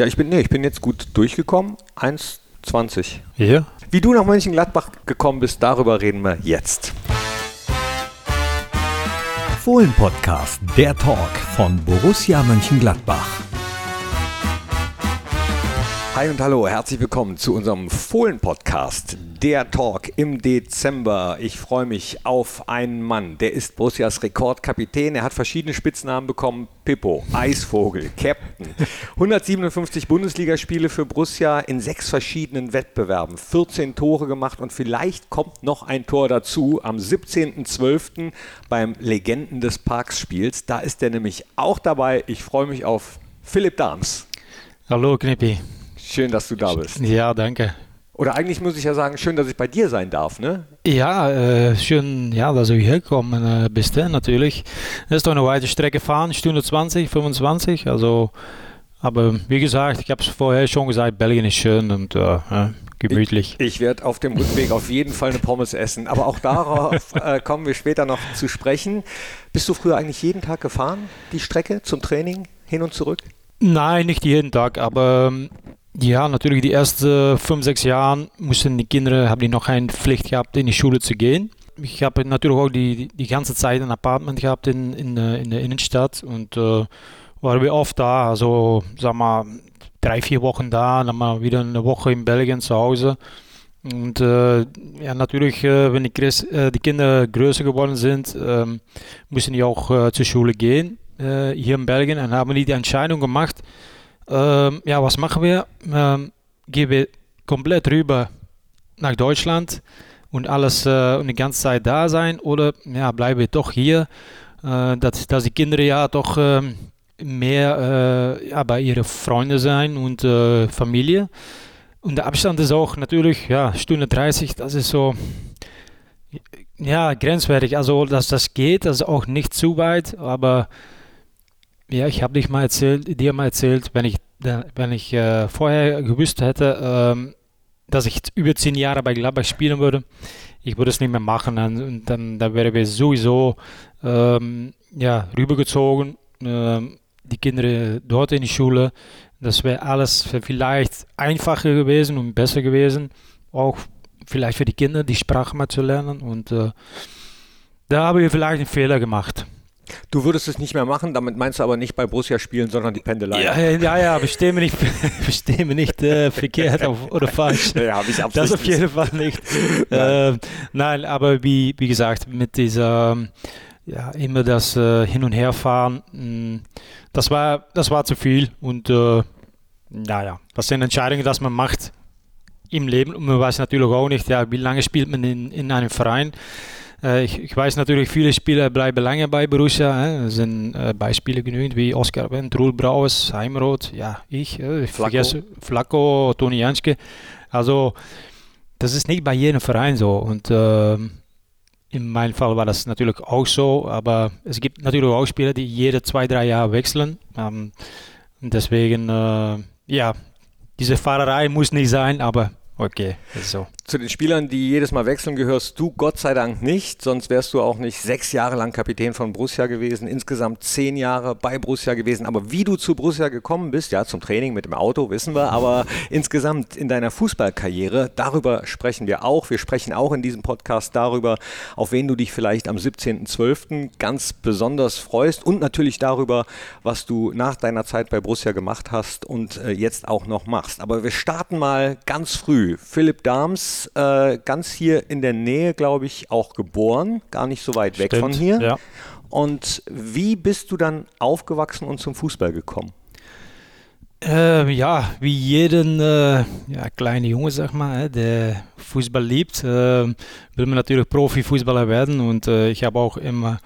Ja, ich bin, nee, ich bin jetzt gut durchgekommen. 1,20. Ja. Wie du nach Mönchengladbach gekommen bist, darüber reden wir jetzt. Fohlen-Podcast, der Talk von Borussia Mönchengladbach. Hi und hallo, herzlich willkommen zu unserem Fohlen-Podcast, der Talk im Dezember. Ich freue mich auf einen Mann, der ist Borussias Rekordkapitän. Er hat verschiedene Spitznamen bekommen: Pippo, Eisvogel, Captain. 157 Bundesligaspiele für Borussia in sechs verschiedenen Wettbewerben, 14 Tore gemacht und vielleicht kommt noch ein Tor dazu am 17.12. beim Legenden des Parks Spiels. Da ist er nämlich auch dabei. Ich freue mich auf Philipp Dahms. Hallo Knippi. Schön, dass du da bist. Ja, danke. Oder eigentlich muss ich ja sagen, schön, dass ich bei dir sein darf, ne? Ja, äh, schön, ja, dass du hier gekommen äh, bist, natürlich. Das ist doch eine weite Strecke fahren, Stunde 20, 25, also, aber wie gesagt, ich habe es vorher schon gesagt, Belgien ist schön und äh, gemütlich. Ich, ich werde auf dem Rückweg auf jeden Fall eine Pommes essen, aber auch darauf äh, kommen wir später noch zu sprechen. Bist du früher eigentlich jeden Tag gefahren, die Strecke zum Training, hin und zurück? Nein, nicht jeden Tag, aber ähm, ja, natürlich die ersten fünf, sechs Jahre mussten die Kinder, haben die noch keine Pflicht gehabt, in die Schule zu gehen. Ich habe natürlich auch die, die ganze Zeit ein Apartment gehabt in, in, in der Innenstadt und äh, waren wir oft da, also sag mal drei, vier Wochen da, dann mal wieder eine Woche in Belgien zu Hause. Und äh, ja, natürlich, äh, wenn die, die, Kinder größer geworden sind, müssen die auch zur Schule gehen hier in Belgien und haben die die Entscheidung gemacht, ähm, ja, was machen wir? Ähm, gehen wir komplett rüber nach Deutschland und alles äh, und die ganze Zeit da sein oder ja, bleiben wir doch hier, äh, dass, dass die Kinder ja doch äh, mehr ja, bei ihren Freunden sein und äh, Familie. Und der Abstand ist auch natürlich, ja, Stunde 30, das ist so, ja, grenzwertig. Also, dass das geht, das ist auch nicht zu weit, aber ja, ich habe dich mal erzählt, dir mal erzählt, wenn ich, wenn ich äh, vorher gewusst hätte, ähm, dass ich über zehn Jahre bei Gladbach spielen würde, ich würde es nicht mehr machen. Und dann, dann wären wir sowieso ähm, ja, rübergezogen, ähm, die Kinder dort in die Schule. Das wäre alles vielleicht einfacher gewesen und besser gewesen. Auch vielleicht für die Kinder, die Sprache mal zu lernen. Und äh, da haben wir vielleicht einen Fehler gemacht. Du würdest es nicht mehr machen, damit meinst du aber nicht bei Borussia spielen, sondern die Pendelei. Ja, ja, ja verstehe mich nicht, verstehe mich nicht äh, verkehrt auf, oder falsch. Ja, habe ich Das auf jeden Fall nicht. nein. Äh, nein, aber wie, wie gesagt, mit dieser, ja, immer das äh, Hin- und Herfahren, mh, mm, das war, das war zu viel und äh, naja, das sind Entscheidungen, die man macht im Leben und man weiß natürlich auch nicht, ja, wie lange spielt man in, in einem Verein. Äh, ich, ich, weiß natürlich, viele Spieler bleiben lange bei Borussia. Es sind äh, Beispiele genügend wie Oskar Wendt, Ruhl Brauers, Heimroth, ja, ich, äh, ich Flacco. vergesse Flacco, Toni Janske. Also, das ist nicht bei jedem Verein so. Und äh, in meinem Fall war das natürlich auch so, aber es gibt natürlich auch Spieler, die jede zwei, drei Jahre wechseln. Ähm, deswegen, äh, ja, diese Fahrerei muss nicht sein, aber Okay, so. Zu den Spielern, die jedes Mal wechseln, gehörst du Gott sei Dank nicht, sonst wärst du auch nicht sechs Jahre lang Kapitän von Borussia gewesen, insgesamt zehn Jahre bei Borussia gewesen. Aber wie du zu Borussia gekommen bist, ja, zum Training mit dem Auto, wissen wir, aber insgesamt in deiner Fußballkarriere, darüber sprechen wir auch. Wir sprechen auch in diesem Podcast darüber, auf wen du dich vielleicht am 17.12. ganz besonders freust und natürlich darüber, was du nach deiner Zeit bei Borussia gemacht hast und äh, jetzt auch noch machst. Aber wir starten mal ganz früh. Philipp Dahms, äh, ganz hier in der Nähe, glaube ich, auch geboren, gar nicht so weit weg Stimmt, von hier. Ja. Und wie bist du dann aufgewachsen und zum Fußball gekommen? Äh, ja, wie jeden äh, ja, kleine Junge, sag mal, der Fußball liebt, äh, will man natürlich Profifußballer werden. Und äh, ich habe auch immer,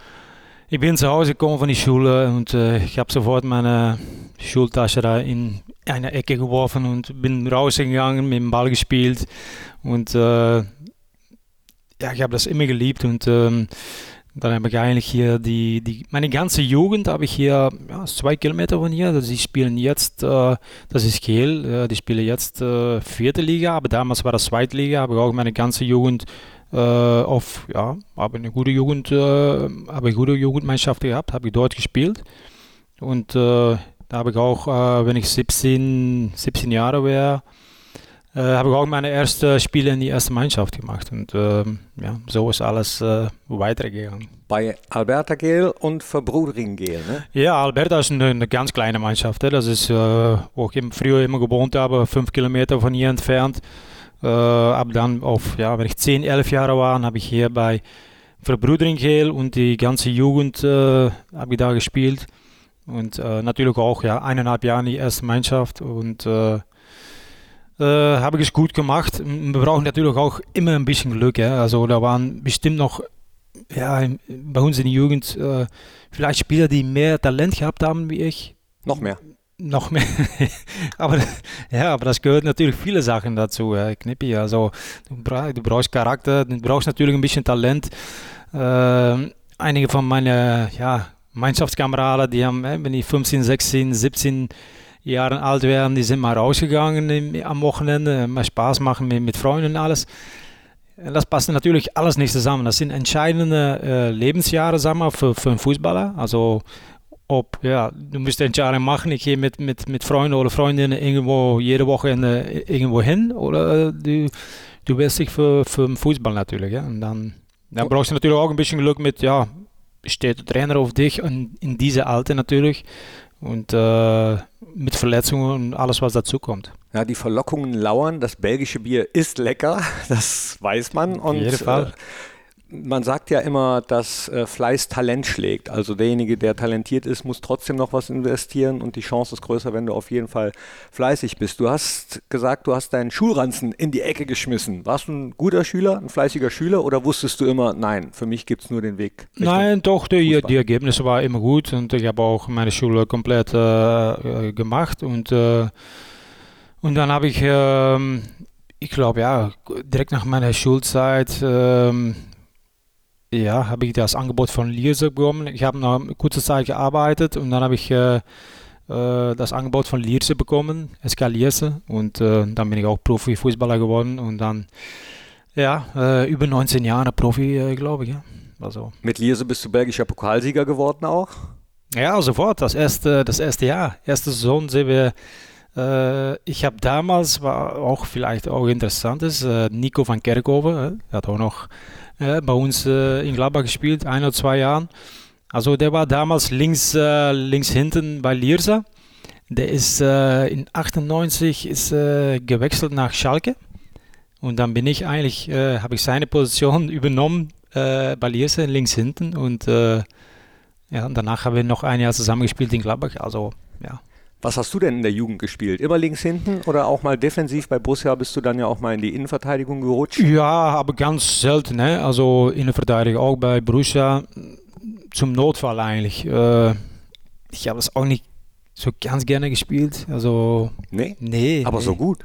ich bin zu Hause gekommen von der Schule und äh, ich habe sofort meine Schultasche da in eine Ecke geworfen und bin rausgegangen, mit dem Ball gespielt. Und äh, ja, ich habe das immer geliebt und ähm, dann habe ich eigentlich hier die, die meine ganze Jugend habe ich hier ja, zwei Kilometer von hier. Also die spielen jetzt, äh, das ist Kiel, äh, die spielen jetzt äh, vierte Liga, aber damals war das zweite Liga. Habe ich auch meine ganze Jugend äh, auf, ja, habe eine gute Jugend, äh, habe eine gute Jugendmannschaft gehabt, habe ich dort gespielt und äh, Da habe ich auch, äh, wenn ich 17, 17 Jahre wäre, äh, habe ich auch meine ersten Spiele in die erste Mannschaft gemacht. Und ähm, ja, so ist alles äh, weitergegangen. Bei Alberta Gel und Verbrudering Gel, ne? Ja, Alberta ist eine, eine ganz kleine Mannschaft. Das ist, wo ich früher immer gewohnt habe, fünf Kilometer von hier entfernt. Äh, aber dann, auf, ja, wenn ich 10, 11 Jahre war, habe ich hier bei Verbrudering Gel und die ganze Jugend äh, habe ich da gespielt. Und äh, natürlich auch ja, eineinhalb Jahre in die erste Mannschaft. Und äh, äh, habe ich es gut gemacht. Wir brauchen natürlich auch immer ein bisschen Glück. Ja? Also da waren bestimmt noch ja, bei uns in der Jugend äh, vielleicht Spieler, die mehr Talent gehabt haben wie ich. Noch mehr. Noch mehr. aber, ja, aber das gehört natürlich viele Sachen dazu, ja, Knippi. Also du, brauch, du, brauchst Charakter, du brauchst natürlich ein bisschen Talent. Äh, einige von meinen ja, Mannschaftskameraden, die haben, wenn die 15, 16, 17 Jahre alt werden, die sind mal rausgegangen im, am Wochenende, mal Spaß machen mit, mit Freunden und alles. Das passt natürlich alles nicht zusammen. Das sind entscheidende äh, Lebensjahre, sagen wir, für, für einen Fußballer. Also ob, ja, du musst Entscheidungen machen, ich gehe mit, mit, mit Freunden oder Freundinnen irgendwo jede Woche irgendwo hin oder du, du wirst dich für, für den Fußball natürlich. Ja? Und dann, dann brauchst du natürlich auch ein bisschen Glück mit, ja, steht der Trainer auf dich und in diese Alter natürlich und äh, mit Verletzungen und alles, was dazu kommt. Ja, die Verlockungen lauern. Das belgische Bier ist lecker, das weiß man. Auf jeden Fall. Äh, man sagt ja immer, dass äh, Fleiß Talent schlägt. Also derjenige, der talentiert ist, muss trotzdem noch was investieren und die Chance ist größer, wenn du auf jeden Fall fleißig bist. Du hast gesagt, du hast deinen Schulranzen in die Ecke geschmissen. Warst du ein guter Schüler, ein fleißiger Schüler oder wusstest du immer, nein, für mich gibt es nur den Weg? Nein, doch, die, die, Ergebnisse waren immer gut und ich habe auch meine Schule komplett äh, äh gemacht und, äh, und dann habe ich, ähm, ich glaube, ja, direkt nach meiner Schulzeit, ähm, ja, habe ich das Angebot von Lierse bekommen. Ich habe noch eine kurze Zeit gearbeitet und dann habe ich äh, äh das Angebot von Lierse bekommen, SK Lierse. Und äh, dann bin ich auch Profi-Fußballer geworden und dann, ja, äh, über 19 Jahre Profi, äh, glaube ich. Ja. Also. Mit Lierse bist du belgischer Pokalsieger geworden auch? Ja, sofort. Das erste, das erste Jahr, erste Saison sind wir äh, ich habe damals, war auch vielleicht auch interessant, ist, Nico van Kerkhoven, er hat auch noch äh, bei uns äh, in Gladbach gespielt, ein oder zwei Jahren. Also der war damals links, äh, links hinten bei Liersa. Der ist äh, in 98 ist, äh, gewechselt nach Schalke. Und dann bin ich eigentlich, habe ich seine Position übernommen bei Liersa links hinten. Und ja, danach haben wir noch ein Jahr zusammengespielt in Gladbach. Also ja. Was hast du denn in der Jugend gespielt? Immer links hinten oder auch mal defensiv? Bei Borussia bist du dann ja auch mal in die Innenverteidigung gerutscht. Ja, aber ganz selten. Ne? Also Innenverteidigung auch bei Borussia zum Notfall eigentlich. Äh, ich habe es auch nicht so ganz gerne gespielt. Also nee, nee aber nee. so gut.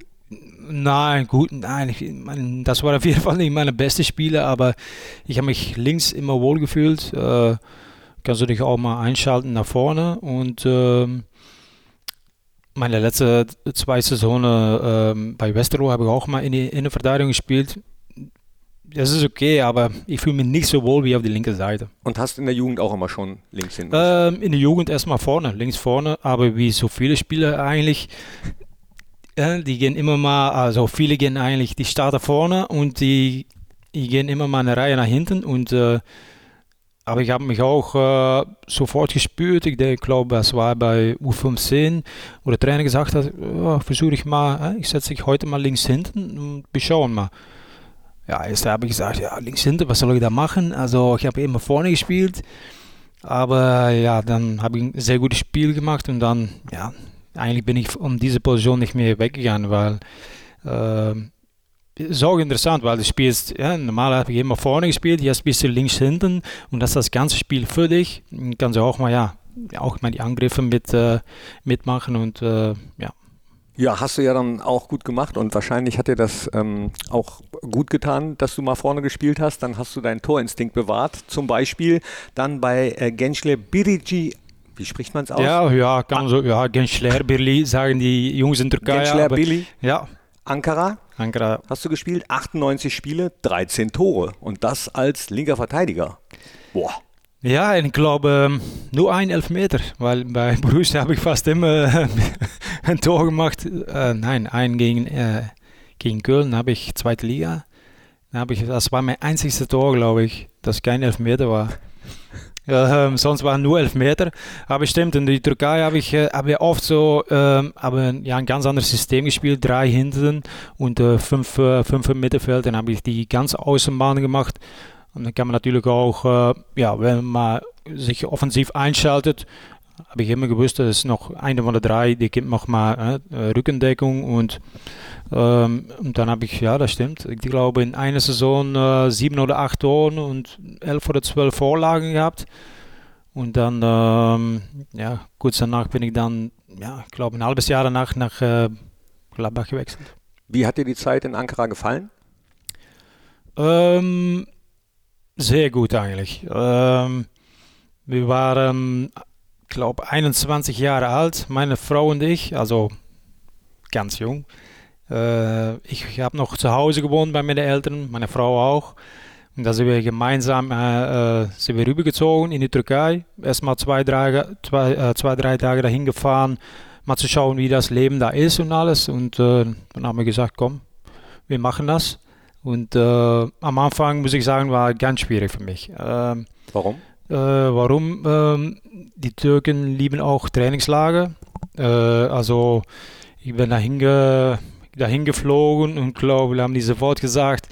Nein, gut, nein, ich, mein, das war auf jeden Fall nicht meine beste Spiele, aber ich habe mich links immer wohl gefühlt. Äh, kannst du dich auch mal einschalten nach vorne und ähm, meine letzten zwei Saisonen ähm, bei Westerlo habe ich auch mal in die Innenverteidigung gespielt. Das ist okay, aber ich fühle mich nicht so wohl wie auf der linken Seite. Und hast in der Jugend auch immer schon links hinten? Ähm, in der Jugend erstmal vorne, links vorne, aber wie so viele Spieler eigentlich, äh, die gehen immer mal, also viele gehen eigentlich, die starten vorne und die, die gehen immer mal eine Reihe nach hinten und äh, aber ich habe mich auch äh, sofort gespürt. Ich glaube, es war bei U15, wo der Trainer gesagt hat, oh, versuche ich mal, ich setze dich heute mal links hinten und wir schauen mal. Ja, erst habe ich gesagt, ja, links hinten, was soll ich da machen? Also ich habe immer vorne gespielt, aber ja, dann habe ich ein sehr gutes Spiel gemacht und dann, ja, eigentlich bin ich um diese Position nicht mehr weggegangen, weil äh, ist auch interessant, weil du spielst, ja, normal habe ich immer vorne gespielt, jetzt bist du links hinten und das ist das ganze Spiel für dich. Dann kannst du auch mal, ja, auch mal die Angriffe mit, äh, mitmachen und äh, ja. Ja, hast du ja dann auch gut gemacht und wahrscheinlich hat dir das ähm, auch gut getan, dass du mal vorne gespielt hast. Dann hast du deinen Torinstinkt bewahrt. Zum Beispiel dann bei äh, Gençle Birici wie spricht man es aus? Ja, ja, kann so, ja, Gençler Birli sagen die Jungs in Türkei. Gençler Birli? Ja. Ankara? Ankara. Hast du gespielt? 98 Spiele, 13 Tore. Und das als linker Verteidiger. Boah. Ja, ik glaube nur ein Elfmeter, weil bei Borussia habe ich fast immer ein Tor gemacht. Äh, nein, ein gegen, äh, gegen Köln habe ich zweite Liga. Da habe ich, das war mein einziges Tor, glaube ich, das kein Elfmeter war. Ähm, sonst waren nur Elfmeter. Aber stimmt, in der Türkei habe ich, äh, hab ich oft so ähm, ja, ein ganz anderes System gespielt. Drei hinten und äh, fünf, äh, fünf im Mittelfeld. Dann habe ich die ganz Außenbahn gemacht. Und dann kann man natürlich auch, äh, ja, wenn man sich offensiv einschaltet, habe ich immer gewusst, das ist noch eine von der drei, die gibt noch mal äh, Rückendeckung und, ähm, und dann habe ich, ja, das stimmt, ich glaube in einer Saison äh, sieben oder acht Toren und elf oder zwölf Vorlagen gehabt. Und dann, ähm, ja, kurz danach bin ich dann, ja, ich glaube ein halbes Jahr danach nach äh, Gladbach gewechselt. Wie hat dir die Zeit in Ankara gefallen? Ähm, sehr gut eigentlich. Ähm, wir waren, glaube 21 Jahre alt, meine Frau und ich, also ganz jung. Äh, ich habe noch zu Hause gewohnt bei meinen Eltern, meine Frau auch. Und da sind wir gemeinsam äh, äh sind wir rübergezogen in die Türkei. Erstmal zwei, drei, zwei, äh, zwei, drei Tage dahin gefahren, mal zu schauen, wie das Leben da ist und alles. Und äh, dann haben wir gesagt, komm, wir machen das. Und äh, am Anfang, muss ich sagen, war ganz schwierig für mich. Ähm, warum? Äh, warum? Ähm, die Türken lieben auch Trainingslager. Äh, also ich bin dahin, ge dahin geflogen und glaube, wir haben die sofort gesagt,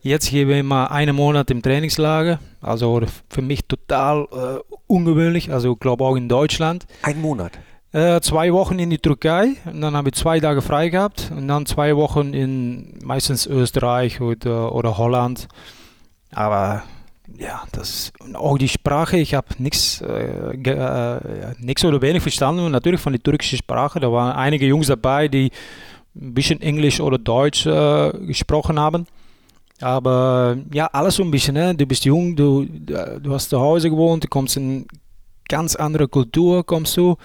jetzt gehen wir mal einen Monat im Trainingslager. Also für mich total äh, ungewöhnlich. Also ich glaube auch in Deutschland. Ein Monat? Äh, zwei Wochen in die Türkei und dann habe ich zwei Tage frei gehabt und dann zwei Wochen in meistens Österreich oder, oder Holland. Aber ja, das auch die Sprache, ich habe nichts äh, äh, oder wenig verstanden natürlich von der türkischen Sprache. Da waren einige Jungs dabei, die ein bisschen Englisch oder Deutsch äh, gesprochen haben. Aber ja, alles so ein bisschen. Ne? Du bist jung, du, du hast zu Hause gewohnt, du kommst in ganz andere Kultur, kommst du.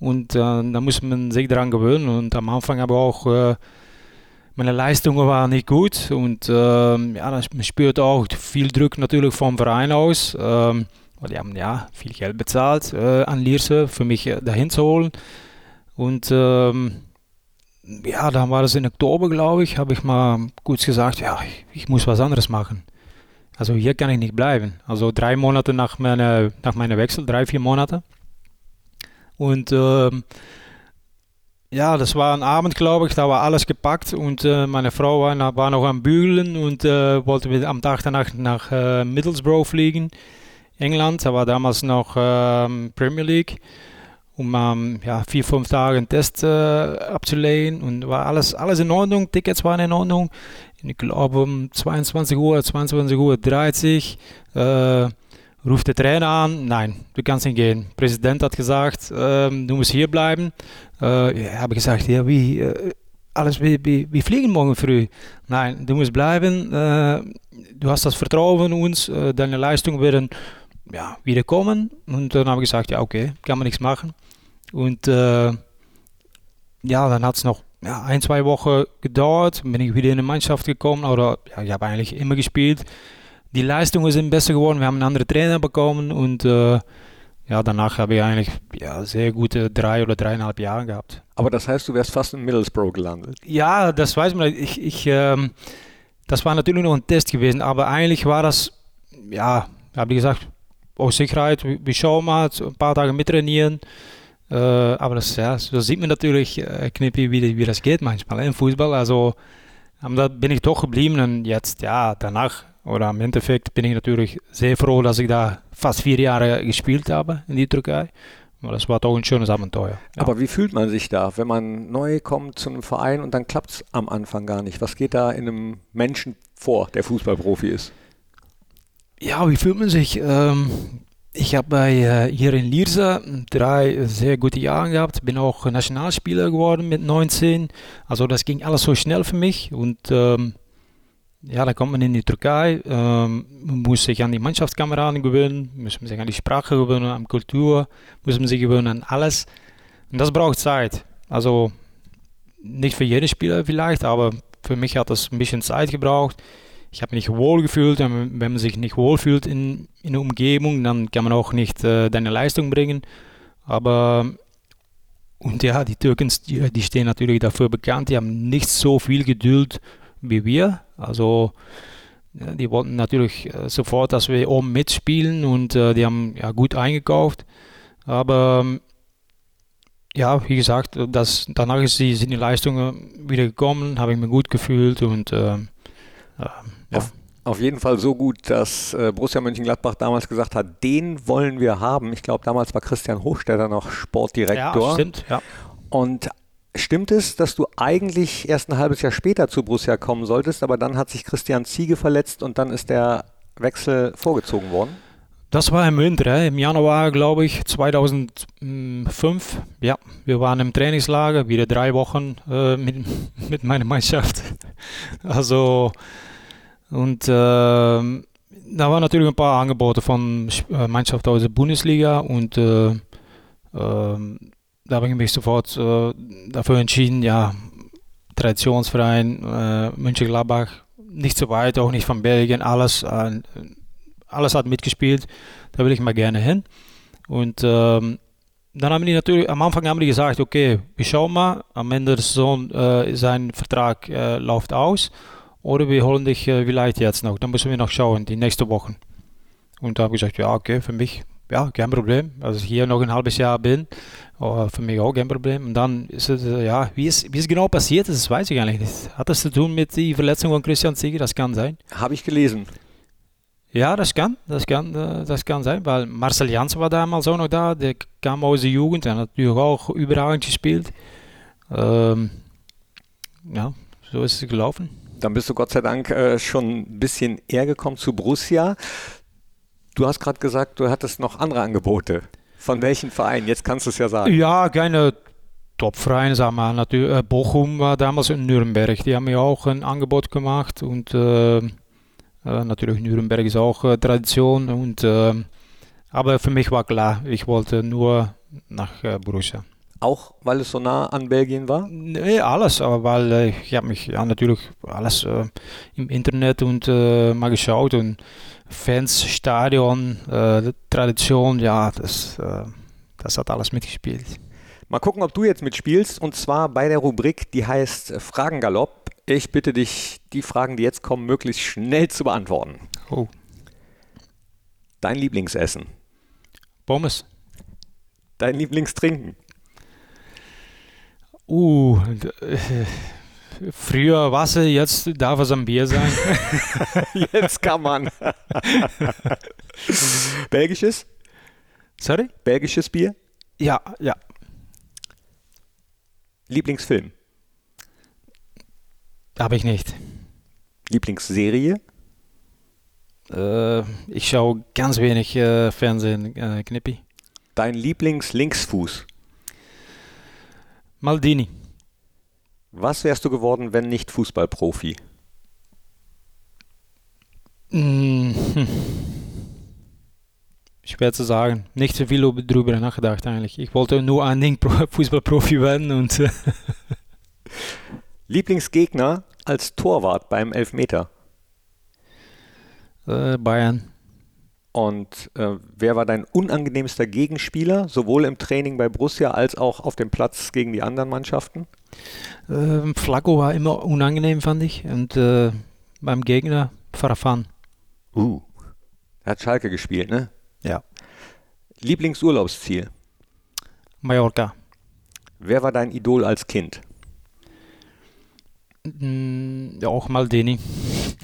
Und äh, da muss man sich daran gewöhnen. Und am Anfang aber auch, äh, meine Leistungen waren nicht gut. Und äh, ja, man spürt auch viel Druck natürlich vom Verein aus. Ähm, weil die haben ja viel Geld bezahlt äh, an Lierse für mich äh, dahin zu holen. Und ähm, ja, dann war es in Oktober, glaube ich, habe ich mal kurz gesagt, ja, ich, ich, muss was anderes machen. Also hier kann ich nicht bleiben. Also drei Monate nach meiner, nach meiner Wechsel, drei, vier Monate. Und ähm, ja, das war ein Abend, glaube ich, da war alles gepackt und äh, meine Frau war, war, noch am Bügeln und äh, wollte am Tag danach nach äh, Middlesbrough fliegen, England. Da war damals noch ähm, Premier League, um ähm, ja, vier, fünf Tage einen Test äh, abzulehnen und war alles, alles in Ordnung, Tickets waren in Ordnung. Ich glaube um 22 Uhr, 22 Uhr 30 äh, ruft der Trainer an, nein, du kannst nicht gehen. Der Präsident hat gesagt, ähm, du musst hier bleiben. Äh, ich habe gesagt, ja, wie, äh, alles, wie, wie, wir fliegen morgen früh. Nein, du musst bleiben, äh, du hast das Vertrauen in uns, äh, deine Leistungen werden ja, wieder kommen. Und dann habe ich gesagt, ja, okay, kann man nichts machen. Und äh, ja, dann hat es noch ja, ein, zwei Wochen gedauert, bin ich wieder in die Mannschaft gekommen, oder ja, ich habe eigentlich immer gespielt die Leistungen sind besser geworden. Wir haben einen anderen Trainer bekommen und äh, ja, danach habe ich eigentlich ja, sehr gute drei oder dreieinhalb Jahre gehabt. Aber das heißt, du wärst fast in Middlesbrough gelandet? Ja, das weiß man. Ich, ich, ähm, das war natürlich noch ein Test gewesen, aber eigentlich war das, ja, habe ich gesagt, aus Sicherheit, wir schauen mal, ein paar Tage mittrainieren. Äh, aber das, ja, so sieht man natürlich, äh, Knippi, wie, wie das geht manchmal im Fußball. Also, da bin ich doch geblieben und jetzt, ja, danach oder im Endeffekt bin ich natürlich sehr froh, dass ich da fast vier Jahre gespielt habe in die Türkei. Das war doch ein schönes Abenteuer. Ja. Aber wie fühlt man sich da, wenn man neu kommt zu einem Verein und dann klappt es am Anfang gar nicht? Was geht da in einem Menschen vor, der Fußballprofi ist? Ja, wie fühlt man sich? Ähm, ich habe äh, hier in Lierse drei sehr gute Jahre gehabt, bin auch Nationalspieler geworden mit 19. Also das ging alles so schnell für mich und ähm, ja, dann kommt man in die Türkei, ähm, man muss sich an die Mannschaftskameraden gewöhnen, muss man sich an die Sprache gewöhnen, an Kultur, muss man sich gewöhnen an alles. Und das braucht Zeit. Also nicht für jeden Spieler vielleicht, aber für mich hat das ein bisschen Zeit gebraucht. ich habe mich wohl gefühlt. Wenn man sich nicht wohl fühlt in, in der Umgebung, dann kann man auch nicht äh, deine Leistung bringen. Aber und ja, die Türken, die stehen natürlich dafür bekannt, die haben nicht so viel Geduld wie wir. Also die wollten natürlich äh, sofort, dass wir oben mitspielen und äh, die haben ja gut eingekauft. Aber ähm, ja, wie gesagt, das, danach ist die, sind die Leistungen wieder gekommen, habe ich mir gut gefühlt und äh, ja. Auf, auf, jeden Fall so gut, dass äh, Borussia Mönchengladbach damals gesagt hat, den wollen wir haben. Ich glaube, damals war Christian Hochstetter noch Sportdirektor. Ja, stimmt, ja. Und Stimmt es, dass du eigentlich erst ein halbes Jahr später zu Borussia kommen solltest, aber dann hat sich Christian Ziege verletzt und dann ist der Wechsel vorgezogen worden? Das war im Winter, im Januar, glaube ich, 2005. Ja, wir waren im Trainingslager, wieder drei Wochen äh, mit, mit meiner Mannschaft. Also, und äh, da waren natürlich ein paar Angebote von äh, Mannschaft aus der Bundesliga und äh, ähm, da habe ich mich sofort äh, dafür entschieden, ja, Traditionsverein, äh, München-Gladbach, nicht so weit, auch nicht von Belgien, alles, äh, alles hat mitgespielt, da will ich mal gerne hin. Und ähm, dann haben die natürlich, am Anfang haben die gesagt, okay, wir schauen mal, am Ende der Saison äh, sein Vertrag äh, läuft aus oder wir holen dich äh, vielleicht jetzt noch, dann müssen wir noch schauen, die nächsten Wochen. Und da habe ich gesagt, ja, okay, für mich, ja, kein Problem. Als ich hier noch ein halbes Jahr bin, Oh, für mich auch kein Problem. Und dann ist es, äh, ja, wie es, wie es genau passiert ist, das weiß ich eigentlich nicht. Hat das zu tun mit der Verletzung von Christian Ziege? Das kann sein. Habe ich gelesen. Ja, das kann, das kann, äh, das kann sein, weil Marcel Janssen war damals auch noch da, der kam aus der Jugend, der hat natürlich auch überragend gespielt. Ähm, ja, so ist es gelaufen. Dann bist du Gott sei Dank äh, schon ein bisschen eher gekommen zu Borussia. Du hast gerade gesagt, du hattest noch andere Angebote. Von welchen Vereinen? Jetzt kannst du es ja sagen. Ja, keine Top-Vereine, sagen wir natürlich. Äh, Bochum war damals in Nürnberg. Die haben mir auch ein Angebot gemacht und äh, äh, natürlich Nürnberg ist auch äh, Tradition. Und, äh, aber für mich war klar, ich wollte nur nach äh, Borussia. Auch weil es so nah an Belgien war? Nee, alles, aber weil ich habe mich ja natürlich alles im Internet und mal geschaut und Fans, Stadion, äh, Tradition, ja, das, äh, das hat alles mitgespielt. Mal gucken, ob du jetzt mitspielst und zwar bei der Rubrik, die heißt Fragengalopp. Ich bitte dich, die Fragen, die jetzt kommen, möglichst schnell zu beantworten. Oh. Dein Lieblingsessen? Pommes. Dein Lieblingstrinken? Uh, äh, Früher Wasser, jetzt darf es ein Bier sein. jetzt kann man. Belgisches? Sorry? Belgisches Bier? Ja, ja. Lieblingsfilm? Habe ich nicht. Lieblingsserie? Äh, ich schaue ganz wenig äh, Fernsehen, äh, Knippi. Dein Lieblingslinksfuß? Maldini. Was wärst du geworden, wenn nicht Fußballprofi? Mhm. Schwer zu sagen. Nicht so viel darüber nachgedacht eigentlich. Ich wollte nur ein Ding Fußballprofi werden und. Lieblingsgegner als Torwart beim Elfmeter? Äh, Bayern. Und äh, wer war dein unangenehmster Gegenspieler, sowohl im Training bei Borussia als auch auf dem Platz gegen die anderen Mannschaften? Ähm, Flacco war immer unangenehm, fand ich. Und äh, beim Gegner Farafan. Uh, er hat Schalke gespielt, ne? Ja. Lieblingsurlaubsziel? Mallorca. Wer war dein Idol als Kind? Mm, ja, auch Maldini.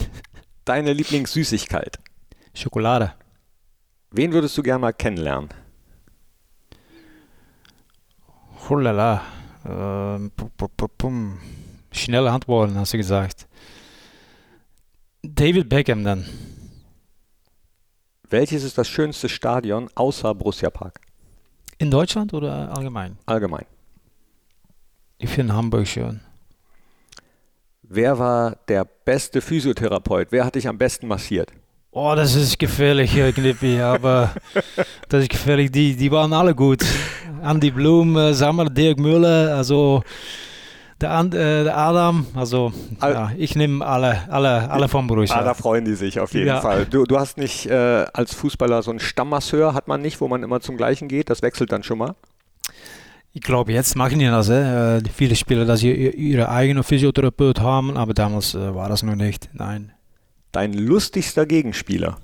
Deine Lieblingssüßigkeit? Schokolade. Wen würdest du gerne mal kennenlernen? Hulala. Ähm, Schnelle Antworten, hast du gesagt. David Beckham dann. Welches ist das schönste Stadion außer Borussia Park? In Deutschland oder allgemein? Allgemein. Ich finde Hamburg schön. Wer war der beste Physiotherapeut? Wer hat dich am besten massiert? Oh, das ist gefährlich, Knippi, aber das ist gefährlich. Die, die waren alle gut. Andy Blum, Sammer, Dirk Müller, also der, And, äh, der Adam, also Al- ja, ich nehme alle, alle, alle von Borussia. Ah, da freuen die sich auf jeden Ja. Fall. Du, du hast nicht äh, als Fußballer so einen Stammmasseur, hat man nicht, wo man immer zum gleichen geht. Das wechselt dann schon mal. Ich glaube, jetzt machen die das. Äh, viele Spieler, dass sie ihr- ihre eigene Physiotherapeut haben, aber damals äh, war das noch nicht. Nein. Dein lustigster Gegenspieler,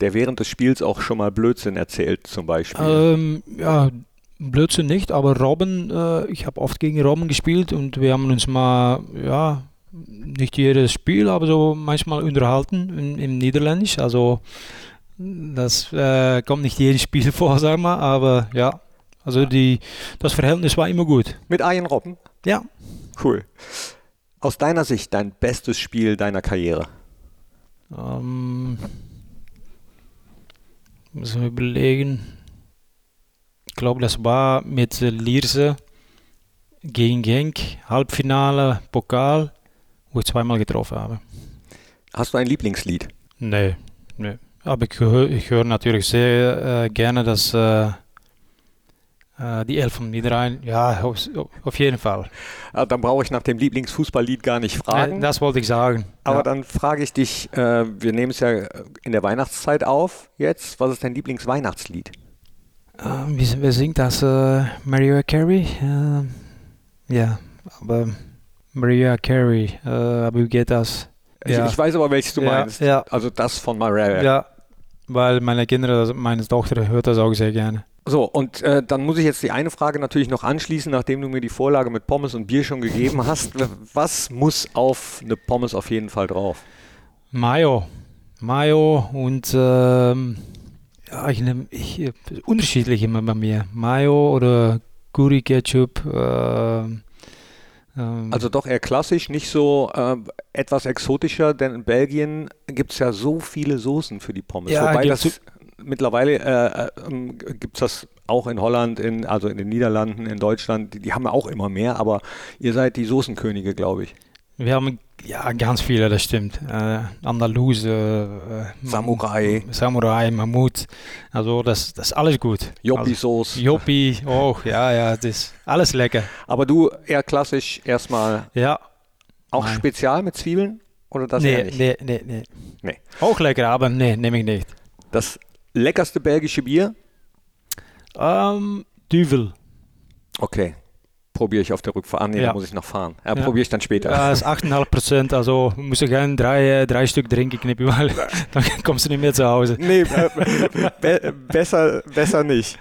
der während des Spiels auch schon mal Blödsinn erzählt, zum Beispiel. Ähm, ja, Blödsinn nicht, aber Robben, äh, ich habe oft gegen Robben gespielt und wir haben uns mal, ja, nicht jedes Spiel, aber so manchmal unterhalten in, im Niederländisch. Also das äh, kommt nicht jedes Spiel vor, sag mal, aber ja, also die, das Verhältnis war immer gut. Mit Arjen Robben? Ja. Cool. Aus deiner Sicht dein bestes Spiel deiner Karriere? Ähm, müssen wir überlegen. Ich glaube, das war mit Lierse gegen Genk, Halbfinale, Pokal, wo ich zweimal getroffen habe. Hast du ein Lieblingslied? Nee, nee. Aber ich höre hör natürlich sehr äh, gerne das, äh, die Elf vom Niederrhein. Ja, auf, jeden Fall. Ah, Dann brauche ich nach dem Lieblingsfußballlied gar nicht fragen. Äh, das wollte ich sagen. Aber ja. dann frage ich dich, äh, wir nehmen es ja in der Weihnachtszeit auf jetzt. Was ist dein Lieblingsweihnachtslied? Äh, wie, wer singt das? Äh, Mariah Carey? Äh, ja, aber Mariah Carey, äh, aber wie geht das? Ich, Ja. ich weiß aber, welches du Ja, meinst. Also das von Mariah. Ja, weil meine Kinder, also meine Tochter hört das auch sehr gerne. So, und äh, dann muss ich jetzt die eine Frage natürlich noch anschließen, nachdem du mir die Vorlage mit Pommes und Bier schon gegeben hast. Was muss auf eine Pommes auf jeden Fall drauf? Mayo. Mayo und ähm, ja, ich nehme ich, äh, unterschiedlich immer bei mir. Mayo oder Curry Ketchup. ähm, ähm, Also doch eher klassisch, nicht so äh, etwas exotischer, denn in Belgien gibt es ja so viele Soßen für die Pommes. Ja, Wobei das mittlerweile äh, ähm, gibt es das auch in Holland, in, also in den Niederlanden, in Deutschland, die, die haben auch immer mehr, aber ihr seid die Soßenkönige, glaube ich. wir haben ja ganz viele, das stimmt. Äh, Andaluse, äh, Samurai, Samurai, Mammut. Also das, das ist alles gut. Joppi-Sauce. Also, Joppi, auch, ja, ja, das ist alles lecker. Aber du eher klassisch erstmal Ja. auch Nein. spezial mit Zwiebeln? Oder das nee, nicht? nee, nee, nee. Nee. Auch lecker, aber nee, nehme ich nicht. Das leckerste belgische Bier? Ähm, Düvel. Okay. Probiere ich auf der Rückfahrt. Ah, nee, Ja. da muss ich noch fahren. Ja, Ja. probiere ich dann später. Ja, das ist 8,5 Prozent, also muss ich gerne drei, äh, drei Stück trinken, knippen, weil dann kommst du nicht mehr zu Hause. Nee, äh, be besser, besser nicht.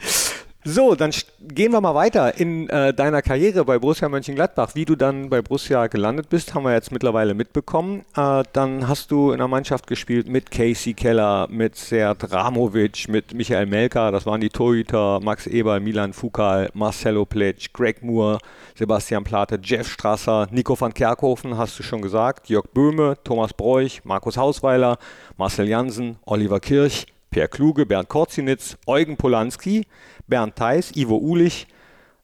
So, dann gehen wir mal weiter in äh, deiner Karriere bei Borussia Mönchengladbach. Wie du dann bei Borussia gelandet bist, haben wir jetzt mittlerweile mitbekommen. Äh, dann hast du in einer Mannschaft gespielt mit Casey Keller, mit Serd Ramovic, mit Michael Melka, das waren die Torhüter, Max Eberl, Milan Fukal, Marcelo Plitsch, Greg Moore, Sebastian Plate, Jeff Strasser, Nico van Kerkhofen, hast du schon gesagt, Jörg Böhme, Thomas Bräuch, Markus Hausweiler, Marcel Jansen, Oliver Kirch, Per Kluge, Bernd Korzinitz, Eugen Polanski, Bernd Theis, Ivo Ulich,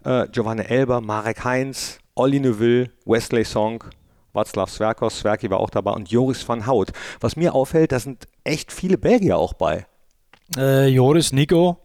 äh, Giovanni Elber, Marek Heinz, Olli Neuville, Wesley Song, Václav Sverkos, Sverki war auch dabei und Joris van Hout. Was mir auffällt, da sind echt viele Belgier auch bei. Äh, Joris, Nico,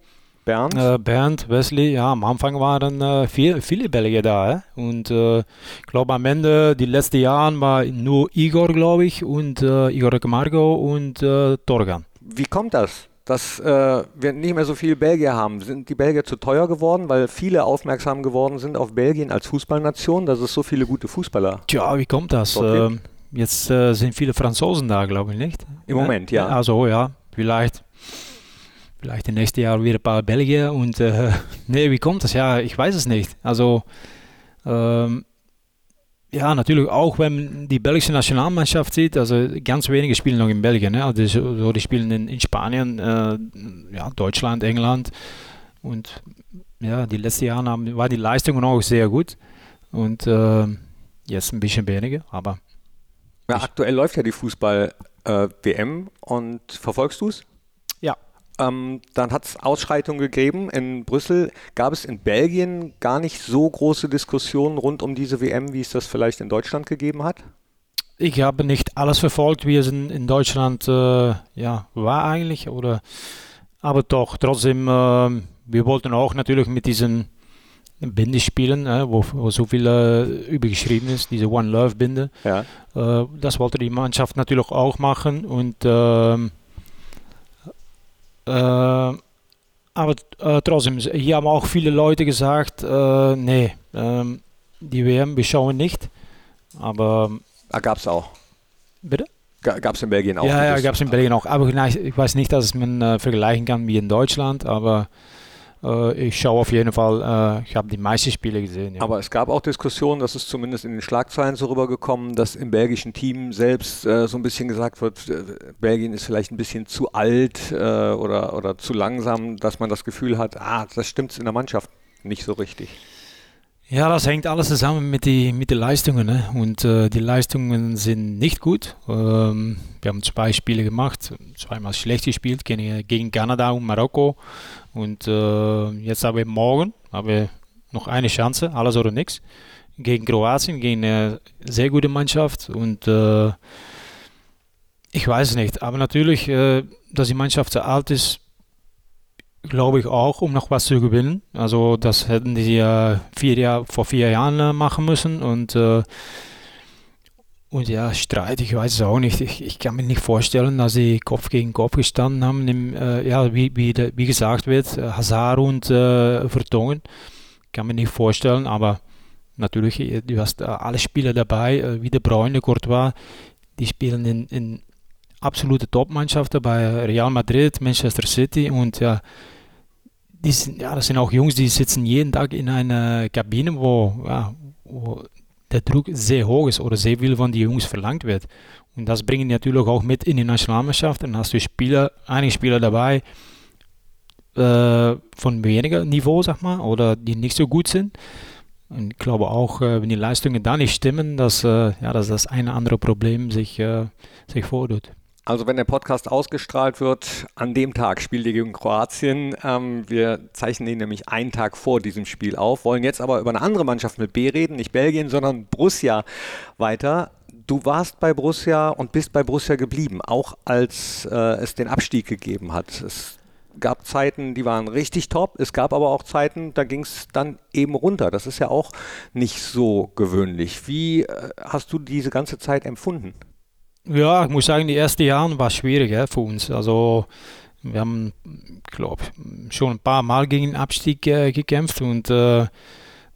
Bernd, äh, Bernd, Wesley, ja, am Anfang waren äh, viel, viele Belgier da. Hä? Und äh, ich glaube am Ende, die letzten Jahre war nur Igor, glaube ich, und äh, Igor Camargo und äh, Torgan. wie kommt das? Dass äh, wir nicht mehr so viele Belgier haben. Sind die Belgier zu teuer geworden, weil viele aufmerksam geworden sind auf Belgien als Fußballnation, dass es so viele gute Fußballer Tja, wie kommt das? Ähm, jetzt äh, sind viele Franzosen da, glaube ich, nicht? Im Moment, ja. Also ja, vielleicht, vielleicht im nächsten Jahr wieder ein paar Belgier und äh, nee, wie kommt das? Ja, ich weiß es nicht. Also ähm, ja, natürlich auch, wenn man die belgische Nationalmannschaft sieht, also ganz wenige spielen noch in Belgien. Ne? Also so, so, die spielen in, in Spanien, äh, ja, Deutschland, England und ja, die letzten Jahre haben, war die Leistungen auch sehr gut und äh, jetzt ein bisschen weniger, aber Ja, aktuell läuft ja die Fußball-WM und verfolgst du es? Ähm, dann hat es Ausschreitungen gegeben in Brüssel. Gab es in Belgien gar nicht so große Diskussionen rund um diese WM, wie es das vielleicht in Deutschland gegeben hat? Ich habe nicht alles verfolgt, wie es in, in Deutschland äh, ja, war eigentlich, oder, aber doch, trotzdem, äh, wir wollten auch natürlich mit diesen Binde spielen, äh, wo, wo, so viel äh, übergeschrieben ist, diese One Love Binde. Ja. Äh, das wollte die Mannschaft natürlich auch machen und ähm, äh, aber äh, trotzdem, hier haben auch viele Leute gesagt, äh, nee, ähm, die WM, wir schauen nicht. Aber. Ah, gab es auch. Bitte? Gab es in Belgien auch? Ja, ja gab es in Belgien auch. Aber ich weiß nicht, dass man äh, vergleichen kann wie in Deutschland, aber ich schaue auf jeden Fall, äh, ich habe die meisten Spiele gesehen. Ja. Aber es gab auch Diskussionen, das ist zumindest in den Schlagzeilen so rübergekommen, dass im belgischen Team selbst äh, so ein bisschen gesagt wird, äh, Belgien ist vielleicht ein bisschen zu alt äh, oder, oder zu langsam, dass man das Gefühl hat, ah, das stimmt in der Mannschaft nicht so richtig. Ja, das hängt alles zusammen mit, die, mit den Leistungen. Ne? Und äh, die Leistungen sind nicht gut. Ähm, wir haben zwei Spiele gemacht, zweimal schlecht gespielt gegen, gegen Kanada und Marokko. Und äh, jetzt haben wir morgen haben wir noch eine Chance, alles oder nichts, gegen Kroatien, gegen eine sehr gute Mannschaft. Und äh, ich weiß es nicht, aber natürlich, äh, dass die Mannschaft so alt ist, glaube ich auch, um noch was zu gewinnen. Also das hätten die ja vier Jahr, vor vier Jahren äh, machen müssen und äh, und ja, Streit, ich weiß es auch nicht. Ich, ich, kann mir nicht vorstellen, dass sie Kopf gegen Kopf gestanden haben. Im, äh, ja, wie, wie, wie, gesagt wird, äh, Hazard und äh, Vertongen. Kann mir nicht vorstellen, aber natürlich, äh, du hast äh, alle Spieler dabei, äh, wie De Bruyne, Courtois, die spielen in, in absolute Top-Mannschaften bei Real Madrid, Manchester City und ja, die sind, ja, das sind auch Jungs, die sitzen jeden Tag in einer Kabine, wo, ja, wo der Druck sehr hoch ist oder sehr viel von den Jungs verlangt wird. Und das bringen die natürlich auch mit in die Nationalmannschaft. Dann hast du Spieler, einige Spieler dabei äh, von weniger Niveau, sag mal, oder die nicht so gut sind. Und ich glaube auch, äh, wenn die Leistungen da nicht stimmen, dass, äh, ja, dass das eine andere Problem sich, äh, sich vortut. Also wenn der Podcast ausgestrahlt wird, an dem Tag spielt ihr gegen Kroatien. Ähm, wir zeichnen ihn nämlich einen Tag vor diesem Spiel auf, wollen jetzt aber über eine andere Mannschaft mit B reden, nicht Belgien, sondern Borussia weiter. Du warst bei Borussia und bist bei Borussia geblieben, auch als äh, es den Abstieg gegeben hat. Es gab Zeiten, die waren richtig top. Es gab aber auch Zeiten, da ging es dann eben runter. Das ist ja auch nicht so gewöhnlich. Wie äh, hast du diese ganze Zeit empfunden? Ja, ich muss sagen, die ersten Jahre war schwierig ja, für uns. Also wir haben, glaube schon ein paar Mal gegen den Abstieg äh, gekämpft und äh,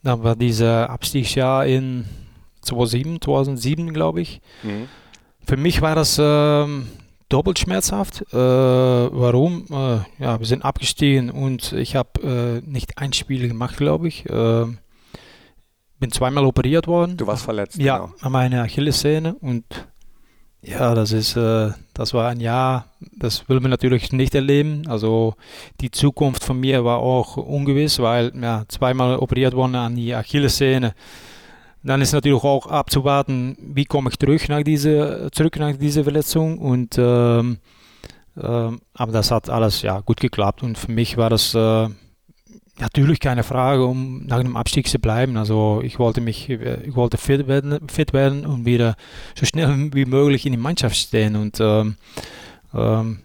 dann war dieser Abstiegsjahr in 2007, 2007 glaube ich. Mhm. Für mich war das äh, doppelt schmerzhaft. Äh, warum? Äh, ja, wir sind abgestiegen und ich habe äh, nicht ein Spiel gemacht, glaube ich. bin zweimal operiert worden. Du warst verletzt. Ja, genau. an meiner Achillessehne und ja, das ist, äh, das war ein Jahr, das will man natürlich nicht erleben. Also die Zukunft von mir war auch ungewiss, weil ja, zweimal operiert worden an die Achillessehne. Dann ist natürlich auch abzuwarten, wie komme ich zurück nach dieser, zurück nach dieser Verletzung. Und ähm, ähm, aber das hat alles ja gut geklappt und für mich war das äh, Natürlich keine Frage, um nach dem Abstieg zu bleiben. Also ich wollte mich, ich wollte fit werden, fit werden und wieder so schnell wie möglich in die Mannschaft stehen. Und ähm, ähm,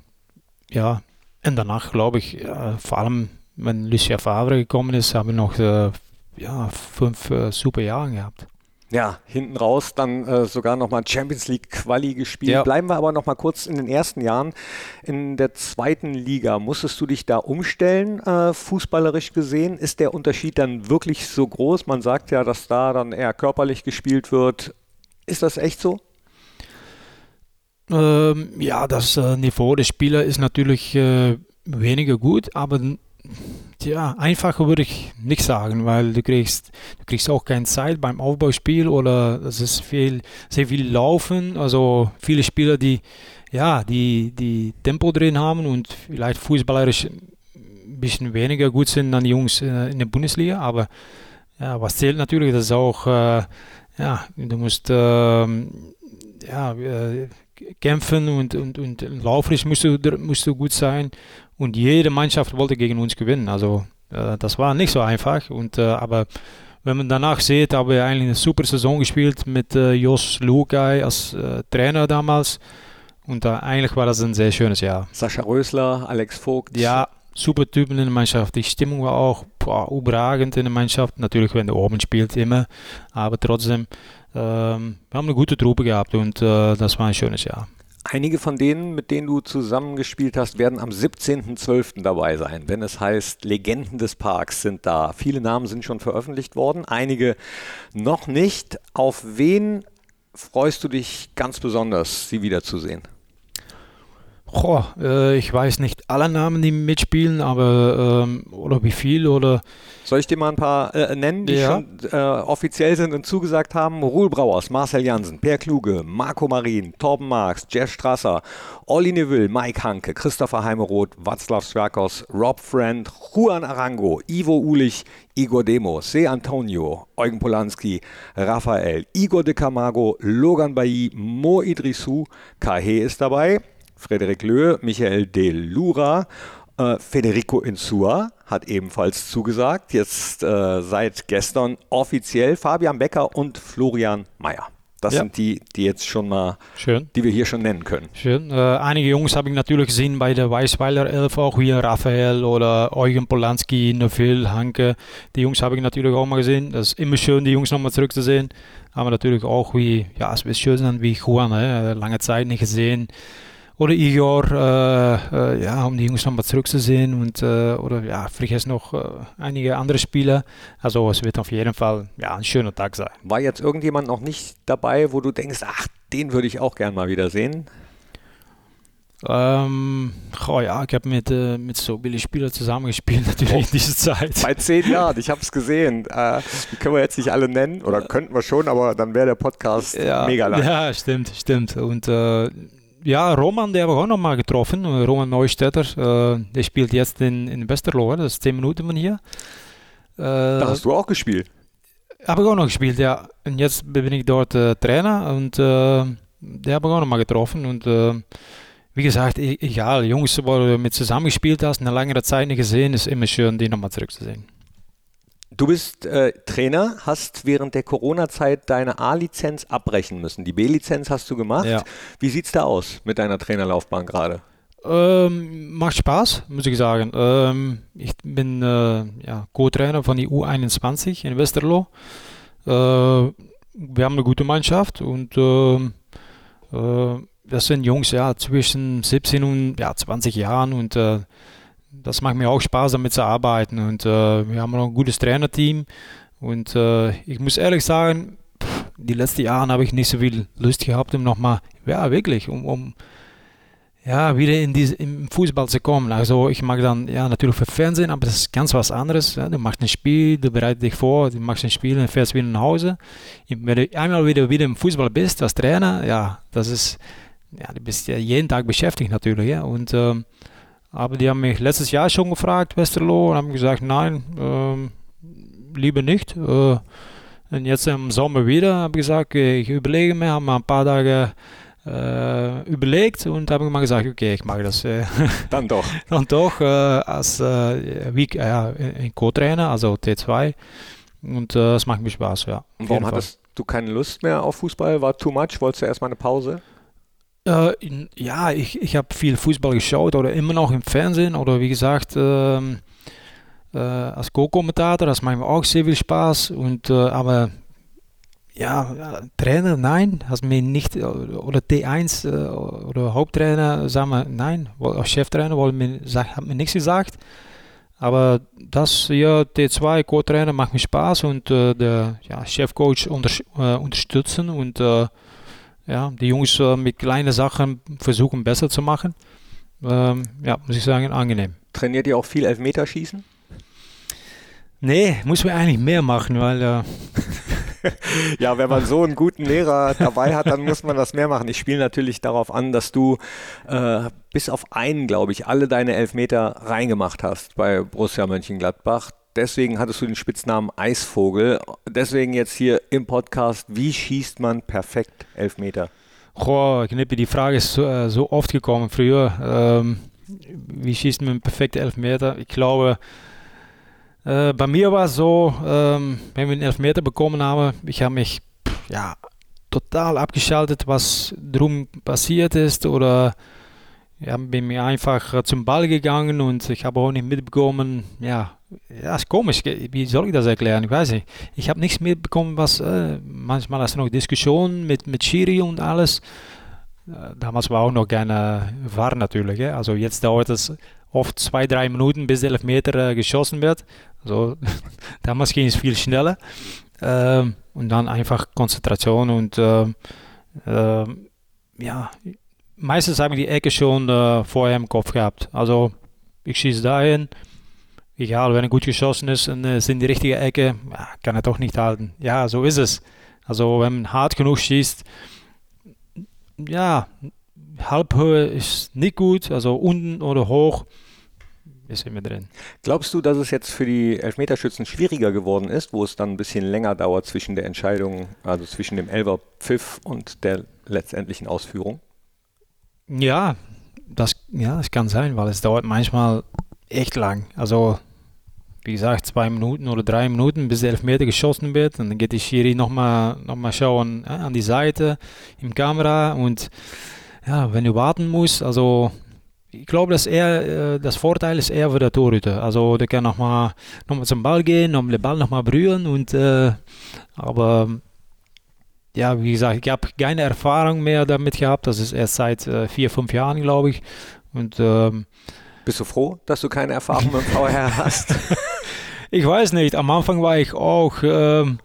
ja, und danach glaube ich, äh, vor allem wenn Lucia Favre gekommen ist, haben wir noch äh, ja, fünf äh, super Jahre gehabt. Ja, hinten raus dann äh, sogar nochmal Champions League Quali gespielt. Ja. Bleiben wir aber nochmal kurz in den ersten Jahren. In der zweiten Liga, musstest du dich da umstellen, äh, fußballerisch gesehen? Ist der Unterschied dann wirklich so groß? Man sagt ja, dass da dann eher körperlich gespielt wird. Ist das echt so? Ähm, ja, das äh, Niveau der Spieler ist natürlich äh, weniger gut, aber ja, einfacher würde ich nicht sagen, weil du kriegst, du kriegst auch keine Zeit beim Aufbauspiel oder es ist viel, sehr viel Laufen. Also viele Spieler, die ja, die, die Tempo drin haben und vielleicht fußballerisch ein bisschen weniger gut sind dann die Jungs äh, in der Bundesliga. Aber ja, was zählt natürlich, das ist auch, äh, ja, du musst äh, ja, äh, kämpfen und, und, und lauferisch musst du, musst du gut sein. Und jede Mannschaft wollte gegen uns gewinnen. Also äh, das war nicht so einfach. Und, äh, aber wenn man danach sieht, haben wir eigentlich eine super Saison gespielt mit äh, Jos Lukai als äh, Trainer damals. Und eigentlich war das ein sehr schönes Jahr. Sascha Rösler, Alex Vogt. Ja, super Typen in der Mannschaft. Die Stimmung war auch boah, überragend in der Mannschaft. Natürlich, wenn du oben spielt, immer. Aber trotzdem, ähm, wir haben eine gute Truppe gehabt und äh, das war ein schönes Jahr. Einige von denen, mit denen du zusammengespielt hast, werden am 17.12. dabei sein, wenn es heißt, Legenden des Parks sind da. Viele Namen sind schon veröffentlicht worden, einige noch nicht. Auf wen freust du dich ganz besonders, sie wiederzusehen? Goh, äh, ich weiß nicht alle Namen, die mitspielen, aber ähm, oder wie viel oder. Soll ich dir mal ein paar äh, nennen, die ja. schon äh, offiziell sind und zugesagt haben? Ruhl Brauers, Marcel Jansen, Per Kluge, Marco Marin, Torben Marx, Jess Strasser, Olli Neville, Mike Hanke, Christopher Heimeroth, Václav Sverkos, Rob Friend, Juan Arango, Ivo Ulich, Igor Demos, Se Antonio, Eugen Polanski, Raphael, Igor de Camargo, Logan Bailly, Mo Idrissou, Kahe ist dabei. Frederik Löhe, Michael De Lura, äh, Federico Insua hat ebenfalls zugesagt. Jetzt äh, seit gestern offiziell Fabian Becker und Florian Mayer. Das ja. sind die, die jetzt schon mal, Schön. die wir hier schon nennen können. Schön. Äh, einige Jungs habe ich natürlich gesehen bei der Weißweiler Elf, auch hier Raphael oder Eugen Polanski, Neville, Hanke. Die Jungs habe ich natürlich auch mal gesehen. Das ist immer schön, die Jungs nochmal zurückzusehen. Aber natürlich auch, wie, ja, es wird schön sein, wie Juan, ne? lange Zeit nicht gesehen oder Igor, äh, äh, ja, um die Jungs nochmal zurückzusehen und äh, oder ja, vielleicht noch äh, einige andere Spieler. Also es wird auf jeden Fall ja, ein schöner Tag sein. War jetzt irgendjemand noch nicht dabei, wo du denkst, ach, den würde ich auch gern mal wieder sehen? Ähm, oh ja, ich habe mit, äh, mit so vielen Spielern zusammengespielt natürlich oh, in dieser Zeit. Bei zehn Jahren, ich habe es gesehen. Äh, die können wir jetzt nicht alle nennen, oder könnten wir schon, aber dann wäre der Podcast ja, mega lang. Ja, stimmt, stimmt. Und äh, ja, Roman, der habe ich auch nochmal getroffen. Roman Neustädter, äh, der spielt jetzt in, in Westerlo, das ist 10 Minuten von hier. Äh, da hast du auch gespielt? Habe ich auch noch gespielt, ja. Und jetzt bin ich dort äh, Trainer und äh, der habe ich auch nochmal getroffen. Und äh, wie gesagt, e-, egal, Jungs, wo du mit zusammengespielt hast, eine längere Zeit nicht gesehen, ist immer schön, die nochmal zurückzusehen. Du bist äh, Trainer, hast während der Corona-Zeit deine A-Lizenz abbrechen müssen. Die B-Lizenz hast du gemacht. Ja. Wie sieht es da aus mit deiner Trainerlaufbahn gerade? Ähm, macht Spaß, muss ich sagen. Ähm, ich bin äh, ja, Co-Trainer von die U21 in Westerlo. Äh, wir haben eine gute Mannschaft und ähm, äh, das sind Jungs ja zwischen 17 und ja, 20 Jahren und äh, das macht mir auch Spaß, damit zu arbeiten. Und äh, wir haben noch ein gutes Trainerteam. Und äh, ich muss ehrlich sagen, die letzten Jahre habe ich nicht so viel Lust gehabt, um nochmal, ja wirklich, um, um ja, wieder in diese, im Fußball zu kommen. Also ich mag dann, ja, natürlich für Fernsehen, aber das ist ganz was anderes. Ja. Du machst ein Spiel, du bereitest dich vor, du machst ein Spiel und fährst wieder nach Hause. Wenn du einmal wieder, wieder im Fußball bist als Trainer, ja, das ist, ja, du bist ja jeden Tag beschäftigt natürlich, ja. Und ähm, aber die haben mich letztes Jahr schon gefragt, Westerlo, und haben gesagt, nein, ähm, lieber nicht. Äh, und jetzt im Sommer wieder habe ich gesagt, ich überlege mir, habe mal ein paar Tage äh, überlegt und habe mal gesagt, okay, ich mache das. Äh, dann doch. dann doch äh, als äh, wie, äh, Co-Trainer, also T2. Und es macht mir Spaß, ja. Und warum hattest du keine Lust mehr auf Fußball? War too much? Wolltest du erstmal eine Pause? Äh, in, ja, ich, ich habe viel Fußball geschaut oder immer noch im Fernsehen oder wie gesagt ähm, äh, als Co-Kommentator, das macht mir auch sehr viel Spaß. Und, äh, aber ja, Trainer, nein, hast mir nicht, äh, oder T1 äh, oder Haupttrainer, sagen wir, nein, Cheftrainer wollen mir, hat mir nichts gesagt. Aber das ja, T2 Co-Trainer macht mir Spaß und äh, der ja, Chefcoach unter, unterstützen und ja, die Jungs äh, mit kleinen Sachen versuchen besser zu machen. Ähm, ja, muss ich sagen, angenehm. Trainiert ihr auch viel Elfmeterschießen? Nee, muss man eigentlich mehr machen, weil. Äh ja, wenn man so einen guten Lehrer dabei hat, dann muss man das mehr machen. Ich spiele natürlich darauf an, dass du äh, bis auf einen, glaube ich, alle deine Elfmeter reingemacht hast bei Borussia Mönchengladbach. Deswegen hattest du den Spitznamen Eisvogel. Deswegen jetzt hier im Podcast, wie schießt man perfekt Elfmeter? Goh, Knippi, die Frage ist so, äh, so oft gekommen früher. Ähm, wie schießt man perfekt Elfmeter? Ich glaube, äh, bei mir war es so, ähm, wenn wir einen Elfmeter bekommen haben, ich habe mich ja, total abgeschaltet, was drum passiert ist oder ja, bin mir einfach zum Ball gegangen und ich habe auch nicht mitbekommen, ja, ja, ist komisch, wie soll ich das erklären? Ich weiß nicht. Ich habe nichts mitbekommen, was äh, manchmal hast noch Diskussionen mit, mit Schiri und alles. Äh, damals war auch noch gerne war natürlich. Also jetzt dauert es oft zwei, drei Minuten, bis der Elfmeter äh, geschossen wird. Also damals ging es viel schneller. Ähm, und dann einfach Konzentration und äh, äh, ja, meistens habe ich die Ecke schon vorher im Kopf gehabt. Also ich schieße dahin, egal, wenn er gut geschossen ist und es in die richtige Ecke, kann er doch nicht halten. Ja, so ist es. Also wenn man hart genug schießt, ja, Halbhöhe ist nicht gut, also unten oder hoch ist immer drin. Glaubst du, dass es jetzt für die Elfmeterschützen schwieriger geworden ist, wo es dann ein bisschen länger dauert zwischen der Entscheidung, also zwischen dem Elfer Pfiff und der letztendlichen Ausführung? Ja, das, ja, das kann sein, weil es dauert manchmal echt lang. Also wie gesagt, zwei Minuten oder drei Minuten, bis der Elfmeter geschossen wird. Und dann geht die Schiri nochmal noch mal schauen ja, an die Seite im Kamera. Und ja, wenn du warten musst, also ich glaube, dass er, das Vorteil ist eher für der Torhüter. Also der kann nochmal noch mal zum Ball gehen, um den Ball nochmal berühren. Und, äh, aber ja, wie gesagt, ich habe keine Erfahrung mehr damit gehabt. Das ist erst seit äh, vier, fünf Jahren, glaube ich. Und ähm, bist du froh, dass du keine Erfahrung mit dem VR hast? ich weiß nicht. Am Anfang war ich auch, ähm,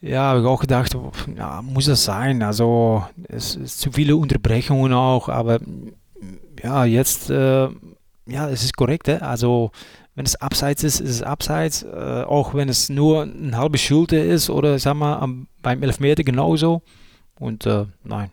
ja, habe ich auch gedacht, ja, muss das sein? Also es ist zu viele Unterbrechungen auch, aber ja, jetzt, äh, ja, es ist korrekt. Hè? Also wenn es abseits ist, ist es abseits. Äh, auch wenn es nur eine halbe Schulter ist oder sag mal am, beim Elfmeter genauso. Und äh, nein.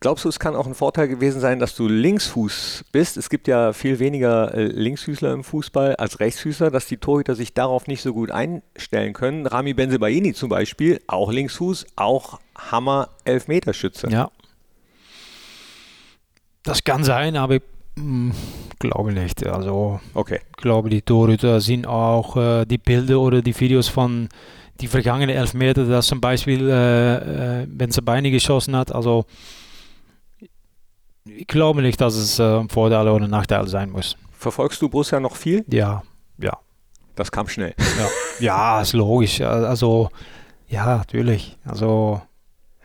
Glaubst du, es kann auch ein Vorteil gewesen sein, dass du Linksfuß bist? Es gibt ja viel weniger äh, Linksfüßler im Fußball als Rechtsfüßler, dass die Torhüter sich darauf nicht so gut einstellen können. Rami Benzebaini zum Beispiel, auch Linksfuß, auch Hammer Elfmeterschütze. Ja. Das kann sein, aber hm, glaube nicht. Also, okay. ich glaube, die Torhüter sind auch äh, die Bilder oder die Videos von die vergangenen Elfmeter, dass zum Beispiel äh, äh, Benzebaini geschossen hat. Also, ich glaube nicht, dass es äh, ein Vorteil oder ein Nachteil sein muss. Verfolgst du Borussia noch viel? Ja, ja. Das kam schnell. Ja, ja ist logisch. Also, ja, natürlich. Also.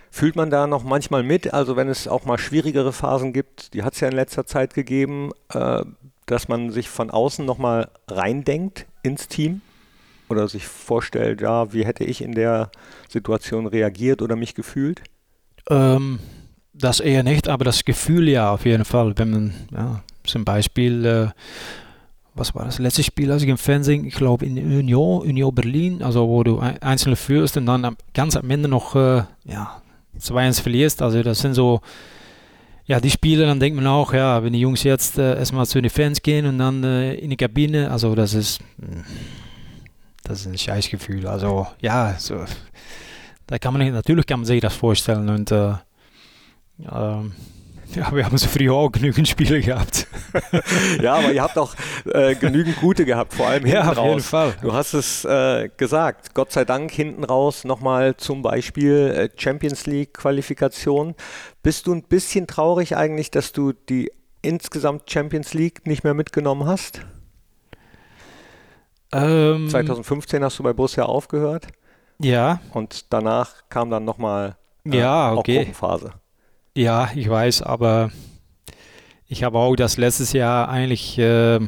Fühlt man da noch manchmal mit, also wenn es auch mal schwierigere Phasen gibt, die hat es ja in letzter Zeit gegeben, äh, dass man sich von außen nochmal reindenkt ins Team oder sich vorstellt, ja, wie hätte ich in der Situation reagiert oder mich gefühlt? Ähm, das eher nicht, aber das Gefühl ja auf jeden Fall. Wenn man ja, zum Beispiel, äh, was war das letzte Spiel, als ich im Fernsehen, ich glaube in Union, Union Berlin, also wo du einzelne führst und dann ganz am Ende noch äh, ja, 2-1 verlierst. Also das sind so, ja, die Spiele, dann denkt man auch, ja, wenn die Jungs jetzt äh, erstmal zu den Fans gehen und dann äh, in die Kabine, also das ist, das ist ein Scheißgefühl. Also ja, so, da kann man natürlich kann man sich das vorstellen und äh, ähm, ja, wir haben so früher auch genügend Spiele gehabt. ja, aber ihr habt auch äh, genügend gute gehabt, vor allem hinten ja, auf raus. jeden Fall. Du hast es äh, gesagt, Gott sei Dank hinten raus nochmal zum Beispiel äh, Champions League Qualifikation. Bist du ein bisschen traurig eigentlich, dass du die insgesamt Champions League nicht mehr mitgenommen hast? Ähm, 2015 hast du bei Borussia aufgehört. Ja. Und danach kam dann nochmal äh, ja, okay. Gruppenphase. Ja, ich weiß, aber ich habe auch das letztes Jahr eigentlich äh,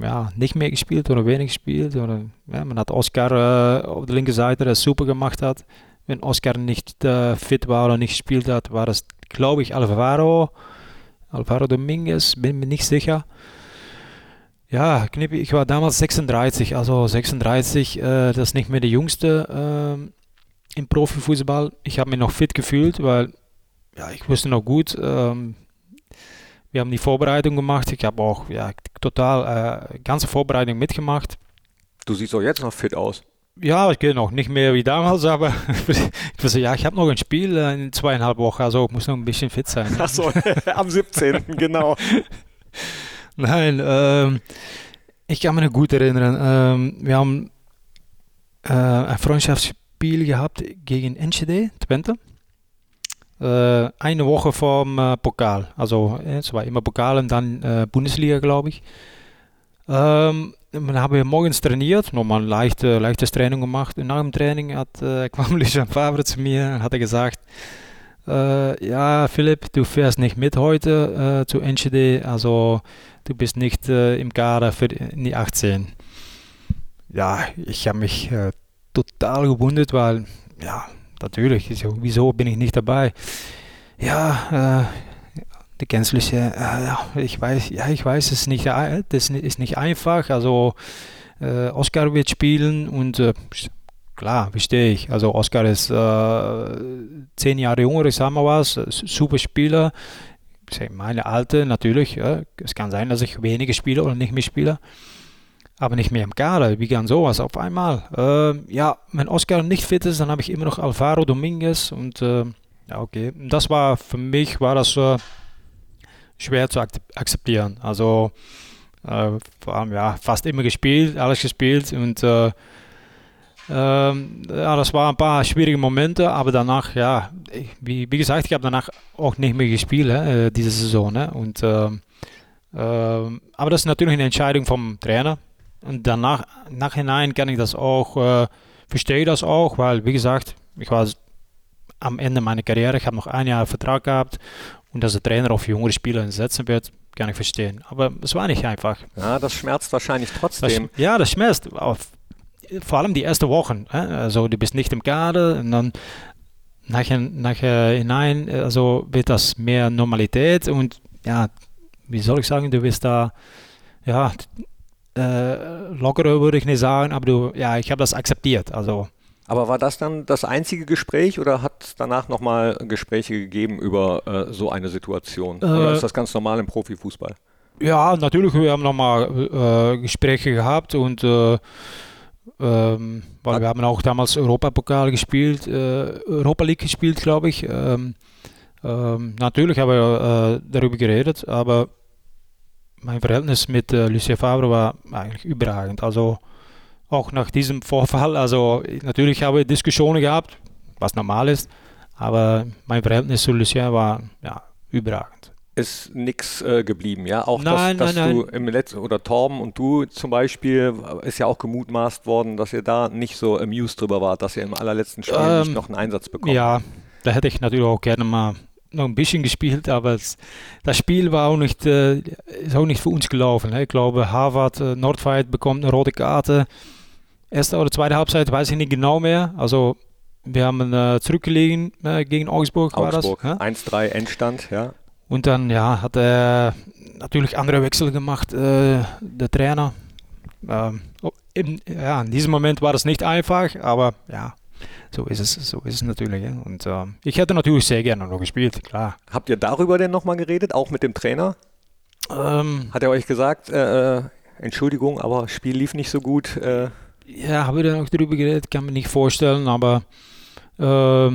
ja, nicht mehr gespielt oder wenig gespielt. Oder, ja, man hat Oscar äh, auf der linken Seite, der super gemacht hat. Wenn Oscar nicht äh, fit war oder nicht gespielt hat, war das, glaube ich, Alvaro. Alvaro Dominguez, bin mir nicht sicher. Ja, Knippi, ich war damals 36, also 36, äh, das ist nicht mehr der Jüngste äh, im Profifußball. Ich habe mich noch fit gefühlt, weil ja, ich wusste noch gut, ähm, wir haben die Vorbereitung gemacht. Ich habe auch ja, total äh, ganze Vorbereitung mitgemacht. Du siehst auch jetzt noch fit aus. Ja, ich gehe noch nicht mehr wie damals, aber ich wusste, ja, ich habe noch ein Spiel in zweieinhalb Wochen, also ich muss noch ein bisschen fit sein. Achso, am 17. genau. Nein, ähm, ich kann mich gut erinnern. Ähm, wir haben äh, ein Freundschaftsspiel gehabt gegen Enschede, Twente. Äh, eine Woche vorm äh, Pokal. Also es war immer Pokal und dann äh, Bundesliga, glaube ich. Ähm, dann haben wir morgens trainiert, nochmal leichte, leichtes Training gemacht. Und nach dem Training hat, äh, kam Lucien Favre zu mir und hat gesagt, äh, ja Philipp, du fährst nicht mit heute äh, zu NGD, also du bist nicht äh, im Kader für die 18. Ja, ich habe mich äh, total gewundert, weil, ja, natürlich, wieso bin ich nicht dabei? Ja, äh, die gänzliche, äh, ich weiß, ja, ich weiß, es ist nicht, das ist nicht einfach. Also äh, Oscar wird spielen und äh, klar, verstehe ich. Also Oscar ist äh, zehn Jahre jünger, ich sage mal was, super Spieler. Meine alte natürlich, ja, es kann sein, dass ich weniger spiele oder nicht mehr spiele aber nicht mehr im Kader. Wie kann sowas auf einmal? Äh, ja, wenn Oscar nicht fit ist, dann habe ich immer noch Alvaro Dominguez und äh, ja, okay. Das war für mich war das äh, schwer zu akzeptieren. Also äh, vor allem ja fast immer gespielt, alles gespielt und äh, ähm, ja, das waren ein paar schwierige Momente, aber danach, ja, wie, wie gesagt, ich habe danach auch nicht mehr gespielt, äh, diese Saison. Ne? Und, ähm, ähm, aber das ist natürlich eine Entscheidung vom Trainer. Und danach, nachhinein kann ich das auch, äh, verstehe das auch, weil, wie gesagt, ich war am Ende meiner Karriere, ich habe noch ein Jahr Vertrag gehabt und dass der Trainer auf jüngere Spieler setzen wird, kann ich verstehen. Aber es war nicht einfach. Ja, das schmerzt wahrscheinlich trotzdem. Das, ja, das schmerzt. Vor allem die ersten Wochen. Also du bist nicht im Kader und dann nachher, nachher hinein, also wird das mehr Normalität und ja, wie soll ich sagen, du bist da, ja, äh, lockerer würde ich nicht sagen, aber du, ja, ich habe das akzeptiert. Also. Aber war das dann das einzige Gespräch oder hat es danach nochmal Gespräche gegeben über äh, so eine Situation? Äh, oder ist das ganz normal im Profifußball? Ja, natürlich, wir haben nochmal äh, Gespräche gehabt und äh, ähm, weil wir haben auch damals Europapokal gespielt, äh, Europa League gespielt, glaube ich. Ähm, ähm, natürlich haben wir darüber geredet, aber mein Verhältnis mit äh, Lucien Favre war eigentlich überragend. Also auch nach diesem Vorfall, also natürlich habe ich Diskussionen gehabt, was normal ist, aber mein Verhältnis zu Lucien war ja überragend. Ist nichts äh, geblieben, ja? Auch nein, dass, dass nein, du nein. im letzten, oder Torben und du zum Beispiel, ist ja auch gemutmaßt worden, dass ihr da nicht so amused drüber wart, dass ihr im allerletzten Spiel ähm, nicht noch einen Einsatz bekommt. Ja, da hätte ich natürlich auch gerne mal noch ein bisschen gespielt, aber das Spiel war auch nicht, äh, ist auch nicht für uns gelaufen. Ne? Ich glaube, Harvard, äh, Nordfight bekommt eine rote Karte. Erste oder zweite Halbzeit weiß ich nicht genau mehr. Also wir haben äh, zurückgelegen äh, gegen Augsburg, Augsburg das. 1-3 Endstand, ja. Und dann ja, hat er natürlich andere Wechsel gemacht, äh, der Trainer. Ähm, oh, in, ja, in diesem Moment war das nicht einfach, aber ja, so ist es, so ist es natürlich. Und äh, ich hätte natürlich sehr gerne noch gespielt, klar. Habt ihr darüber denn nochmal geredet, auch mit dem Trainer? Ähm, Hat er euch gesagt, äh, äh Entschuldigung, aber Spiel lief nicht so gut? Äh? Ja, habe ich dann auch darüber geredet, kann mir nicht vorstellen, aber äh,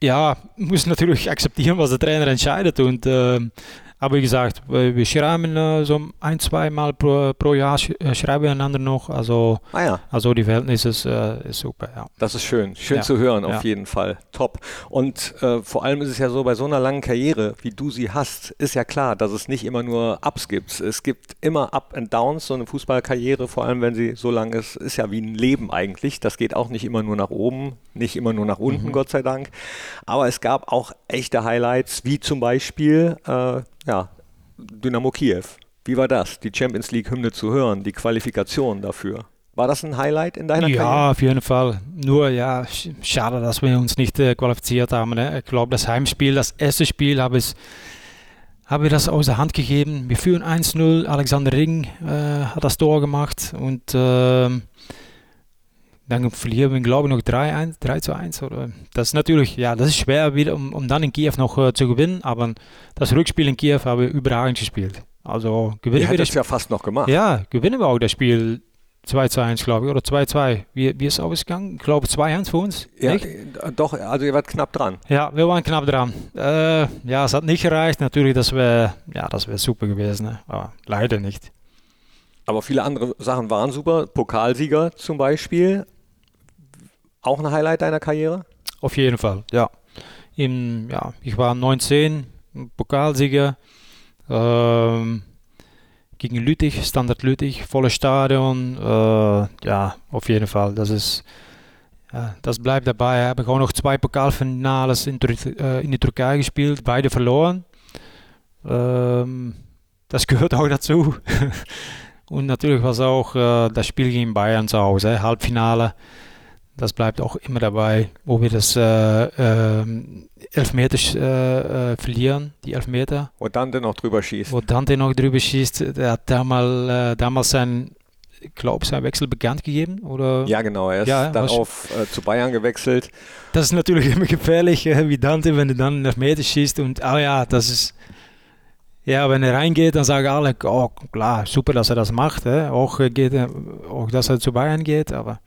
ja, muss natürlich akzeptieren, was der Trainer entscheidet und äh, aber wie gesagt, wir schreiben äh, so ein, zwei Mal pro, pro Jahr sch äh, schreiben wir einander noch. Also, ah ja. also die Verhältnisse ist, äh, ist super. Ja. Das ist schön. Schön ja. zu hören, auf jeden Fall. Top. Und äh, vor allem ist es ja so, bei so einer langen Karriere, wie du sie hast, ist ja klar, dass es nicht immer nur Ups gibt. Es gibt immer Up and Downs. So eine Fußballkarriere, vor allem wenn sie so lang ist, ist ja wie ein Leben eigentlich. Das geht auch nicht immer nur nach oben, nicht immer nur nach unten, Gott sei Dank. Aber es gab auch echte Highlights, wie zum Beispiel äh, ja, Dynamo Kiew. Wie war das, die Champions League Hymne zu hören, die Qualifikation dafür? War das ein Highlight in deiner Ja, Karriere? auf jeden Fall. Nur ja, sch- schade, dass wir uns nicht äh, qualifiziert haben. Ne? Ich glaube, das Heimspiel, das erste Spiel, habe ich, habe ich das aus der Hand gegeben. Wir führen 1-0. Alexander Ring äh, hat das Tor gemacht und ähm, dann verlieren wir, glaube ich, noch 3-1, 3 zu 1. Oder? Das ist natürlich, ja, das ist schwer, wieder, um, um dann in Kiew noch äh, zu gewinnen. Aber das Rückspiel in Kiew haben wir überragend gespielt. Also Ihr gewinnen wir hättet das ja fast noch gemacht. ja, gewinnen wir auch das Spiel 2 zu 1, glaube ich, oder 2 2. Wie, wie ist es ausgegangen? Ich glaube 2-1 für uns. Ja, nicht? äh, doch, also ihr wart knapp dran. ja, wir waren knapp dran. Äh, ja, es hat nicht gereicht. Natürlich, das wäre ja, das wär super gewesen, ne? aber leider nicht. Aber viele andere Sachen waren super. Pokalsieger zum Beispiel. Auch ein Highlight deiner Karriere? Auf jeden Fall, ja. Im, ja, ich war 19, Pokalsieger. Ähm, gegen Lüttich, Standard Lüttich, volles Stadion. Äh, ja, auf jeden Fall. Das ist, ja, das bleibt dabei. Habe ich auch noch zwei Pokalfinales in, äh, in die Türkei gespielt, beide verloren. Ähm, das gehört auch dazu. Und natürlich war es auch äh, das Spiel gegen Bayern zu Hause, Halbfinale. Das bleibt auch immer dabei, wo wir das äh, äh, Elfmeter äh, äh, verlieren, die Elfmeter. Wo Dante noch drüber schießt. Wo Dante noch drüber schießt. Der hat damals, äh, damals sein, glaube sein Wechsel bekannt gegeben. Oder? Ja, genau. Er ist ja, dann auf äh, zu Bayern gewechselt. Das ist natürlich immer gefährlich, wie Dante, wenn du dann einen Elfmeter schießt. Und, ah ja, das ist ja, wenn er reingeht, dann sagen alle, oh klar, super, dass er das macht. Hè? Auch, geht, auch, dass er zu Bayern geht, aber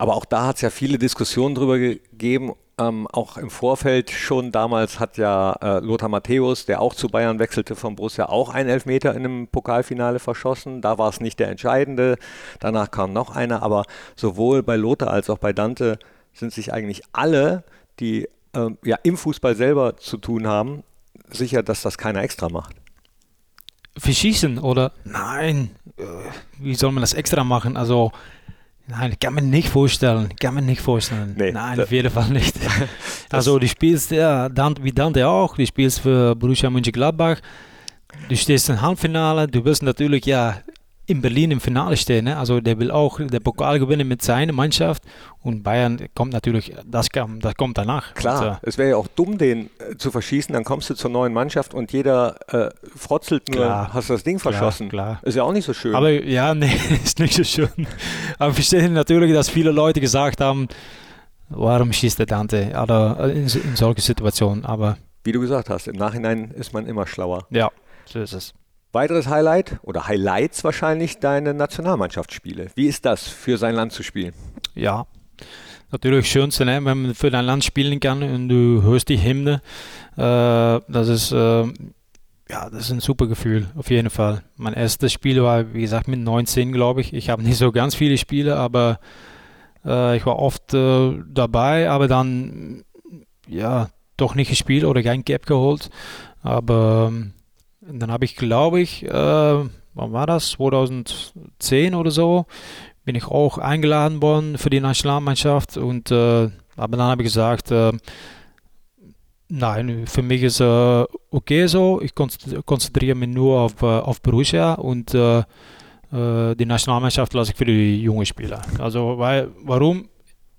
aber auch da hat es ja viele Diskussionen drüber gegeben. Ähm, auch im Vorfeld schon damals hat ja äh, Lothar Matthäus, der auch zu Bayern wechselte von Borussia, auch einen Elfmeter in einem Pokalfinale verschossen. Da war es nicht der entscheidende. Danach kam noch einer. Aber sowohl bei Lothar als auch bei Dante sind sich eigentlich alle, die äh, ja im Fußball selber zu tun haben, sicher, dass das keiner extra macht. Verschießen oder? Nein, äh, wie soll man das extra machen? Also Nein, kann man nicht vorstellen. Kann man nicht vorstellen. Nee, Nein, auf jeden Fall nicht. also, du spielst ja, wie Dante auch, du spielst für Borussia Mönchengladbach. Du stehst im Halbfinale, du wirst natürlich ja in Berlin im Finale stehen. Ne? Also der will auch den Pokal gewinnen mit seiner Mannschaft und Bayern kommt natürlich, das, kam, das kommt danach. Klar, und, äh, es wäre ja auch dumm, den äh, zu verschießen, dann kommst du zur neuen Mannschaft und jeder äh, frotzelt nur, klar, hast das Ding klar, verschossen. Klar. Ist ja auch nicht so schön. Aber ja, nee, ist nicht so schön. Aber ich verstehe natürlich, dass viele Leute gesagt haben, warum schießt der Tante oder äh, in, in solche Situationen, aber wie du gesagt hast, im Nachhinein ist man immer schlauer. Ja, so ist es. Weiteres Highlight oder Highlights wahrscheinlich deine Nationalmannschaftsspiele. Wie ist das, für sein Land zu spielen? Ja, natürlich schönste, ne? wenn man für dein Land spielen kann und du hörst die Hymne. Äh, das ist äh, ja, das ist ein super Gefühl, auf jeden Fall. Mein erstes Spiel war, wie gesagt, mit 19, glaube ich. Ich habe nicht so ganz viele Spiele, aber äh, ich war oft dabei, aber dann ja doch nicht gespielt oder kein Gap geholt. Aber ähm, dann habe ich, glaube ich, äh, wann war das? 2010 oder so, bin ich auch eingeladen worden für die Nationalmannschaft. Und äh, aber dann habe ich gesagt, äh, nein, für mich ist äh, okay so. Ich konzentriere mich nur auf, äh, auf Borussia und äh, die Nationalmannschaft lasse ich für die jungen Spieler. Also weil, warum?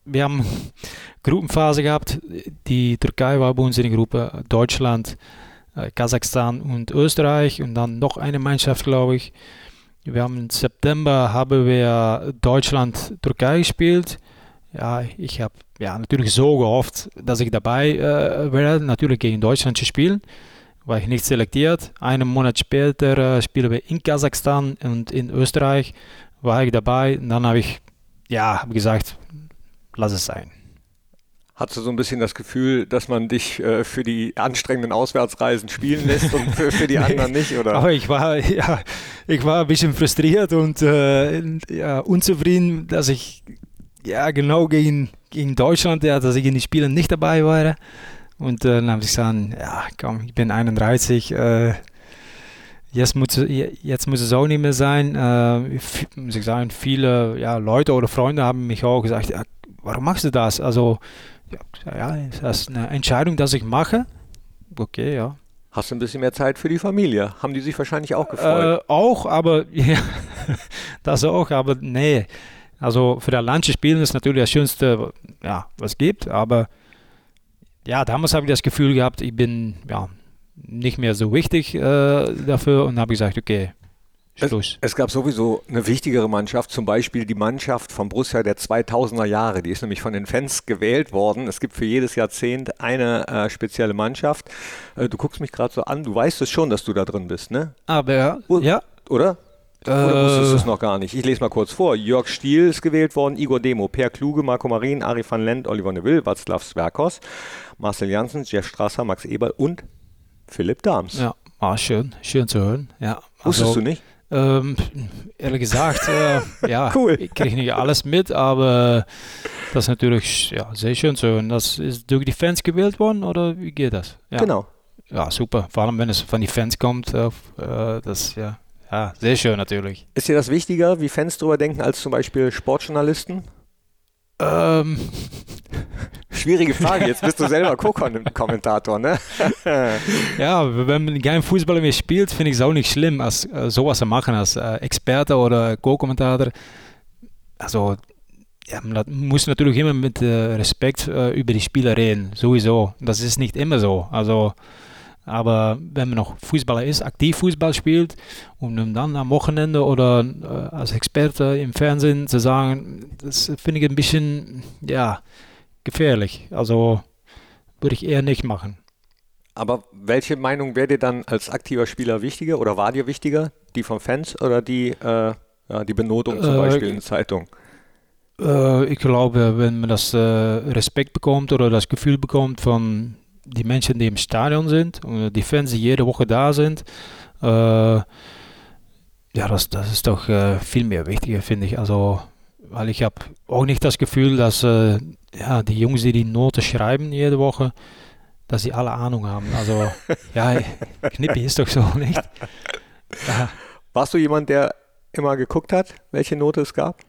Wir haben Gruppenphase gehabt. Die Türkei war bei uns in der Gruppe, Deutschland, äh, Kasachstan und Österreich und dann noch eine Mannschaft, glaube ich. Wir haben im September haben wir Deutschland Türkei gespielt. Ja, ich habe ja natürlich so gehofft, dass ich dabei äh, werde, natürlich gegen Deutschland zu spielen. War ich nicht selektiert. Einen Monat später äh, spielen wir in Kasachstan und in Österreich. War ich dabei. Und dann habe ich ja hab gesagt, lass es sein. Hast du so ein bisschen das Gefühl, dass man dich äh, für die anstrengenden Auswärtsreisen spielen lässt und für, für die anderen nicht? Oder? Aber ich war, ja, ich war ein bisschen frustriert und äh, ja, unzufrieden, dass ich ja genau gegen, gegen Deutschland, ja, dass ich in den Spielen nicht dabei war. Und äh, dann habe ich gesagt, ja, komm, ich bin 31, äh, Jetzt muss, jetzt muss es auch nicht mehr sein. Äh, muss ich sagen, viele ja, Leute oder Freunde haben mich auch gesagt, ja, warum machst du das? Also ja, das ist eine Entscheidung, dass ich mache. Okay, ja. Hast du ein bisschen mehr Zeit für die Familie? Haben die sich wahrscheinlich auch gefreut? Äh, auch, aber ja, das auch, aber nee. Also für das Land spielen ist natürlich das Schönste, ja, was es gibt, aber ja, damals habe ich das Gefühl gehabt, ich bin ja nicht mehr so wichtig äh, dafür und habe gesagt, okay, es, es, gab sowieso eine wichtigere Mannschaft, zum Beispiel die Mannschaft von Borussia der 2000er Jahre. Die ist nämlich von den Fans gewählt worden. Es gibt für jedes Jahrzehnt eine äh, spezielle Mannschaft. Äh, du guckst mich gerade so an, du weißt es schon, dass du da drin bist, ne? Aber, ja. Oder? Oder wusstest du es noch gar nicht? Ich lese mal kurz vor. Jörg Stiel ist gewählt worden, Igor Demo, Per Kluge, Marco Marin, Ari van Lent, Oliver Neville, Václav Sverkos, Marcel Janssen, Jeff Strasser, Max Eberl und Philipp Dahms. Ja, war schön, schön zu hören. Ja, Wusstest also, du nicht? Ähm, ehrlich gesagt, äh, ja, Cool. ich kriege nicht alles mit, aber das ist natürlich ja, sehr schön so. Und das ist durch die Fans gewählt worden oder wie geht das? Ja. Genau. Ja, super. Vor allem, wenn es von den Fans kommt, äh, äh, das ja, ja, sehr schön natürlich. Ist dir das wichtiger, wie Fans drüber denken, als zum Beispiel Sportjournalisten? Ähm, Schwierige Frage, jetzt bist du selber Co-Kommentator, ne? ja, wenn man kein Fußball mehr spielt, finde ich es auch nicht schlimm, als äh, sowas zu machen als äh, Experte oder Co-Kommentator. Also, ja, man muss natürlich immer mit äh, Respekt äh, über die Spieler reden, sowieso. Das ist nicht immer so. Also, aber wenn man noch Fußballer ist, aktiv Fußball spielt, um dann am Wochenende oder äh, als Experte im Fernsehen zu sagen, das finde ich ein bisschen, ja, gefährlich. Also würde ich eher nicht machen. Aber welche Meinung wäre dir dann als aktiver Spieler wichtiger oder war dir wichtiger? Die von Fans oder die, äh, ja, die Benotung zum Äh, Beispiel in der Zeitung? Äh, ich glaube, wenn man das äh, Respekt bekommt oder das Gefühl bekommt von die Menschen, die im Stadion sind und die Fans, die jede Woche da sind, äh, ja, das, das ist doch äh, viel mehr wichtiger, finde ich. Also, weil ich habe auch nicht das Gefühl, dass äh, ja, die Jungs, die die Noten schreiben jede Woche, dass sie alle Ahnung haben. Also, ja, Knippi ist doch so, nicht? Ja. Warst du jemand, der immer geguckt hat, welche Note es gab?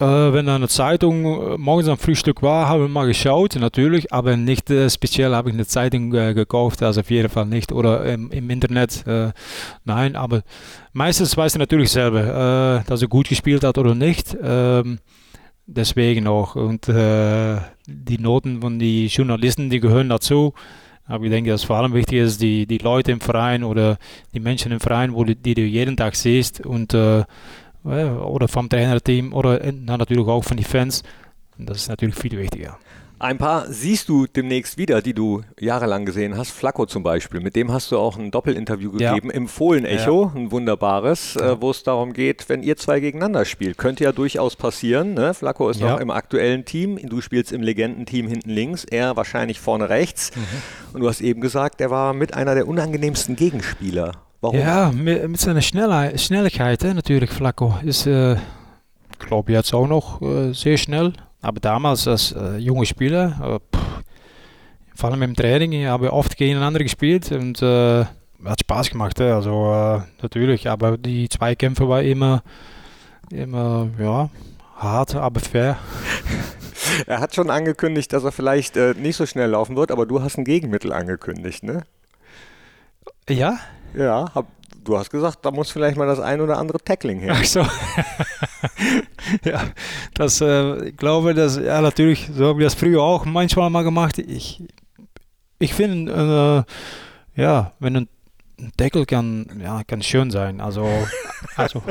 Äh, wenn eine Zeitung äh, morgens am Frühstück war, habe ich mal geschaut, natürlich, aber nicht äh, speziell habe ich eine Zeitung äh, gekauft, also auf jeden Fall nicht. Oder im, im Internet, äh, nein, aber meistens weiß er natürlich selber, äh, dass er gut gespielt hat oder nicht. Ähm, deswegen auch. Und die Noten von den Journalisten, die gehören dazu. Aber ich denke, dass vor allem wichtig ist, die, die Leute im Verein oder die Menschen im Verein, wo du, die du jeden Tag siehst und oder vom Trainerteam oder na, natürlich auch von den Fans. Das ist natürlich viel wichtiger. Ein paar siehst du demnächst wieder, die du jahrelang gesehen hast. Flacco zum Beispiel, mit dem hast du auch ein Doppelinterview Ja. gegeben im Fohlen-Echo, ein wunderbares, Ja. äh, wo es darum geht, wenn ihr zwei gegeneinander spielt. Könnte ja durchaus passieren. Ne? Flacco ist Ja. noch im aktuellen Team, du spielst im Legendenteam hinten links, er wahrscheinlich vorne rechts. Mhm. Und du hast eben gesagt, er war mit einer der unangenehmsten Gegenspieler. Warum? Ja, mit, mit seiner Schnellheit, Schnelligkeit hè, natürlich, Flacco. Ist, äh, ich glaube, jetzt auch noch äh, sehr schnell. Aber damals als äh, junge Spieler, äh, pff, vor allem im Training, haben wir oft gegeneinander gespielt und hat Spaß gemacht. hè. Also natürlich, aber die Zweikämpfe waren immer, immer ja, hart, aber fair. Er hat schon angekündigt, dass er vielleicht nicht so schnell laufen wird, aber du hast ein Gegenmittel angekündigt, ne? Ja? Ja, hab, du hast gesagt, da muss vielleicht mal das ein oder andere Tackling her. Ach so. ja, das, äh, ich glaube, dass, ja, natürlich, so habe ich das früher auch manchmal mal gemacht. Ich, ich finde, äh, ja, wenn ein Deckel kann, ja, kann schön sein. Also, also,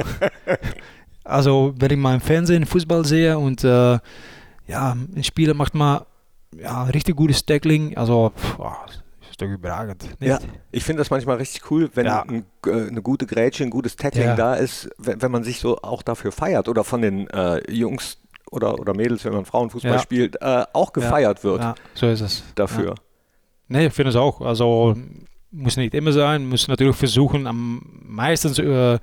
also, wenn ich mal im Fernsehen Fußball sehe und, äh, ja, ein Spieler macht mal, ja, richtig gutes Tackling, also, pff, ist doch überragend. Nicht? Ja, ich finde das manchmal richtig cool, wenn Ja. ein, äh, eine gute Grätsche, ein gutes Tackling Ja. da ist, wenn, wenn man sich so auch dafür feiert oder von den äh, Jungs oder, oder Mädels, wenn man Frauenfußball Ja. spielt, äh, auch gefeiert wird so ist es. dafür. Nee, ich finde es auch. Also muss nicht immer sein, muss natürlich versuchen, am meistens äh,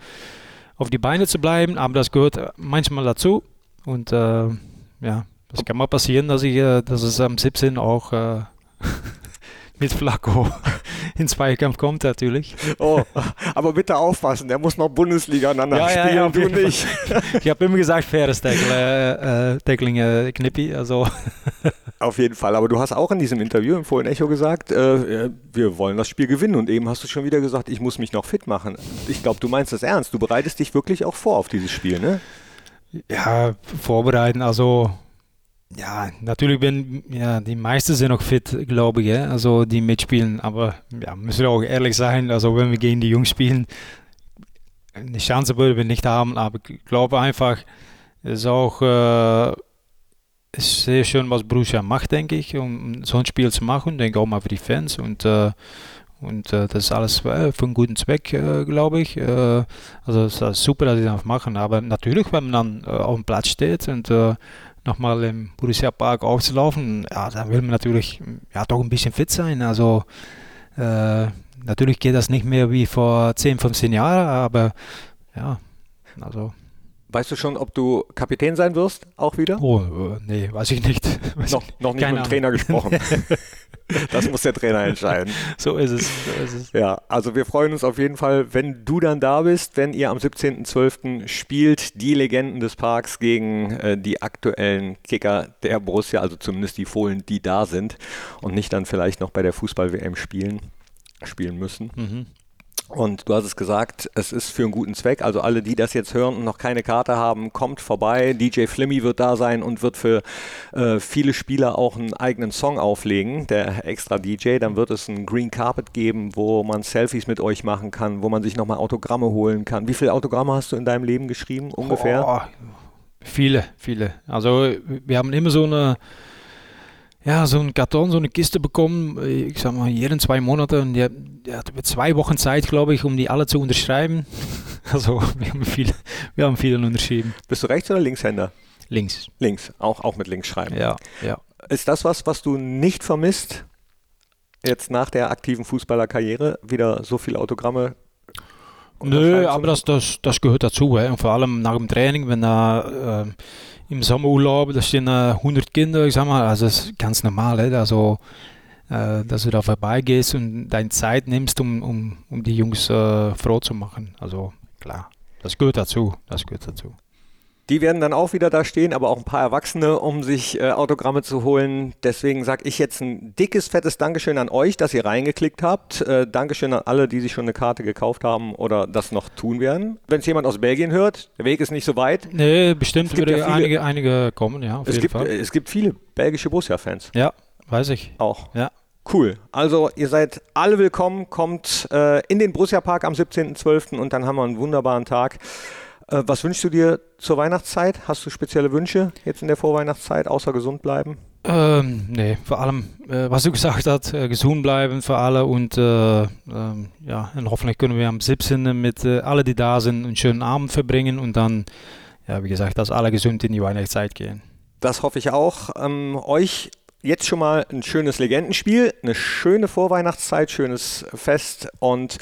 auf die Beine zu bleiben, aber das gehört äh, manchmal dazu. Und äh, ja, das kann mal passieren, dass ich, dass es am 17 auch mit Flacco in Zweikampf kommt natürlich. Oh, aber bitte aufpassen, der muss noch Bundesliga aneinander Ja, ja, spielen, ja, auf du nicht. Ich habe immer gesagt, faires Tackle, äh, äh, Tackling äh, Knippi, also Auf jeden Fall, aber du hast auch in diesem Interview im Fohlen Echo gesagt, äh, wir wollen das Spiel gewinnen und eben hast du schon wieder gesagt, ich muss mich noch fit machen. Ich glaube, du meinst das ernst, du bereitest dich wirklich auch vor auf dieses Spiel, ne? Ja, vorbereiten. Also, ja, natürlich bin ja, die meisten sind noch fit, glaube ich, also die mitspielen. Aber ja, müssen wir auch ehrlich sein, also wenn wir gegen die Jungs spielen, eine Chance würden wir nicht haben. Aber ich glaube einfach, es ist auch äh, ist sehr schön, was Borussia macht, denke ich, um so ein Spiel zu machen. Denke auch mal für die Fans und äh, und äh, das ist alles äh, für einen guten Zweck, äh, glaube ich. Äh, also es ist super, dass sie das machen. Aber natürlich, wenn man dann äh, auf dem Platz steht und äh, nochmal im Borussia Park aufzulaufen, ja, dann will man natürlich ja, doch ein bisschen fit sein. Also äh, natürlich geht das nicht mehr wie vor 10, 15 Jahren, aber ja, Also Weißt du schon, ob du Kapitän sein wirst, auch wieder? Oh, äh, nee, weiß ich nicht. Weiß noch, ich, noch nicht mit dem Trainer gesprochen. das muss der Trainer entscheiden. So ist es. So ist es. Ja, also wir freuen uns auf jeden Fall, wenn du dann da bist, wenn ihr am 17.12. spielt, die Legenden des Parks gegen äh, die aktuellen Kicker der Borussia, also zumindest die Fohlen, die da sind und nicht dann vielleicht noch bei der Fußball-WM spielen, spielen müssen. Mhm. Und du hast es gesagt, es ist für einen guten Zweck. Also alle, die das jetzt hören und noch keine Karte haben, kommt vorbei. DJ Flimmy wird da sein und wird für äh, viele Spieler auch einen eigenen Song auflegen, der extra DJ. Dann wird es einen Green Carpet geben, wo man Selfies mit euch machen kann, wo man sich nochmal Autogramme holen kann. Wie viele Autogramme hast du in deinem Leben geschrieben ungefähr? Oh, viele, viele. Also wir haben immer so eine ja, so ein Karton, so eine Kiste bekommen, ich sag mal, jeden zwei Monate. Und der, der hat zwei Wochen Zeit, glaube ich, um die alle zu unterschreiben. Also wir haben viele, wir haben viele unterschrieben. Bist du Rechts- oder Linkshänder? Links. Links, auch, auch mit links schreiben. Ja, ja. Ist das was, was du nicht vermisst, jetzt nach der aktiven Fußballerkarriere, wieder so viele Autogramme? Nö, aber das, das, das gehört dazu. Hè. Und vor allem nach dem Training, wenn da äh, im Sommerurlaub, da stehen äh, 100 Kinder, ich sag mal, also das ist ganz normal. Hè. Also, äh, dass du da vorbeigehst und deine Zeit nimmst, um, um, um die Jungs äh, froh zu machen. Also klar, das gehört dazu. Das gehört dazu. Die werden dann auch wieder da stehen, aber auch ein paar Erwachsene, um sich äh, Autogramme zu holen. Deswegen sage ich jetzt ein dickes, fettes Dankeschön an euch, dass ihr reingeklickt habt. Äh, Dankeschön an alle, die sich schon eine Karte gekauft haben oder das noch tun werden. Wenn es jemand aus Belgien hört, der Weg ist nicht so weit. Nee, bestimmt Es gibt würde ja viele- einige, einige kommen, ja, Es gibt, Fall. es gibt viele belgische Borussia-Fans Ja, weiß ich. auch. Ja. Cool. Also ihr seid alle willkommen, kommt äh, in den Borussia Park am 17.12. und dann haben wir einen wunderbaren Tag. Äh, was wünschst du dir zur Weihnachtszeit? Hast du spezielle Wünsche jetzt in der Vorweihnachtszeit, außer gesund bleiben? Ähm, nee, vor allem, äh, was du gesagt hast, äh, gesund bleiben für alle und äh, ähm, ja, und hoffentlich können wir am 17. mit äh, alle, die da sind, einen schönen Abend verbringen und dann, ja, wie gesagt, dass alle gesund in die Weihnachtszeit gehen. Das hoffe ich auch. Ähm, euch jetzt schon mal ein schönes Legendenspiel, eine schöne Vorweihnachtszeit, schönes Fest und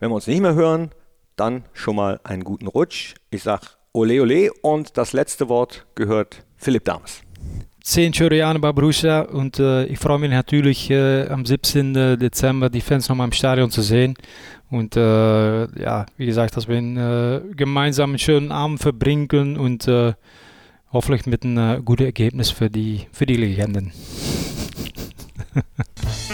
wenn wir uns nicht mehr hören, dann schon mal einen guten Rutsch. Ich sag Ole Ole und das letzte Wort gehört Philipp Dames. Zehn schöne Jahre bei Borussia und äh, ich freue mich natürlich äh, am 17. Dezember die Fans nochmal im Stadion zu sehen. Und äh, ja, wie gesagt, dass wir einen, äh, gemeinsam einen schönen Abend verbringen können und äh, hoffentlich mit einem äh, guten Ergebnis für die, für die Legenden.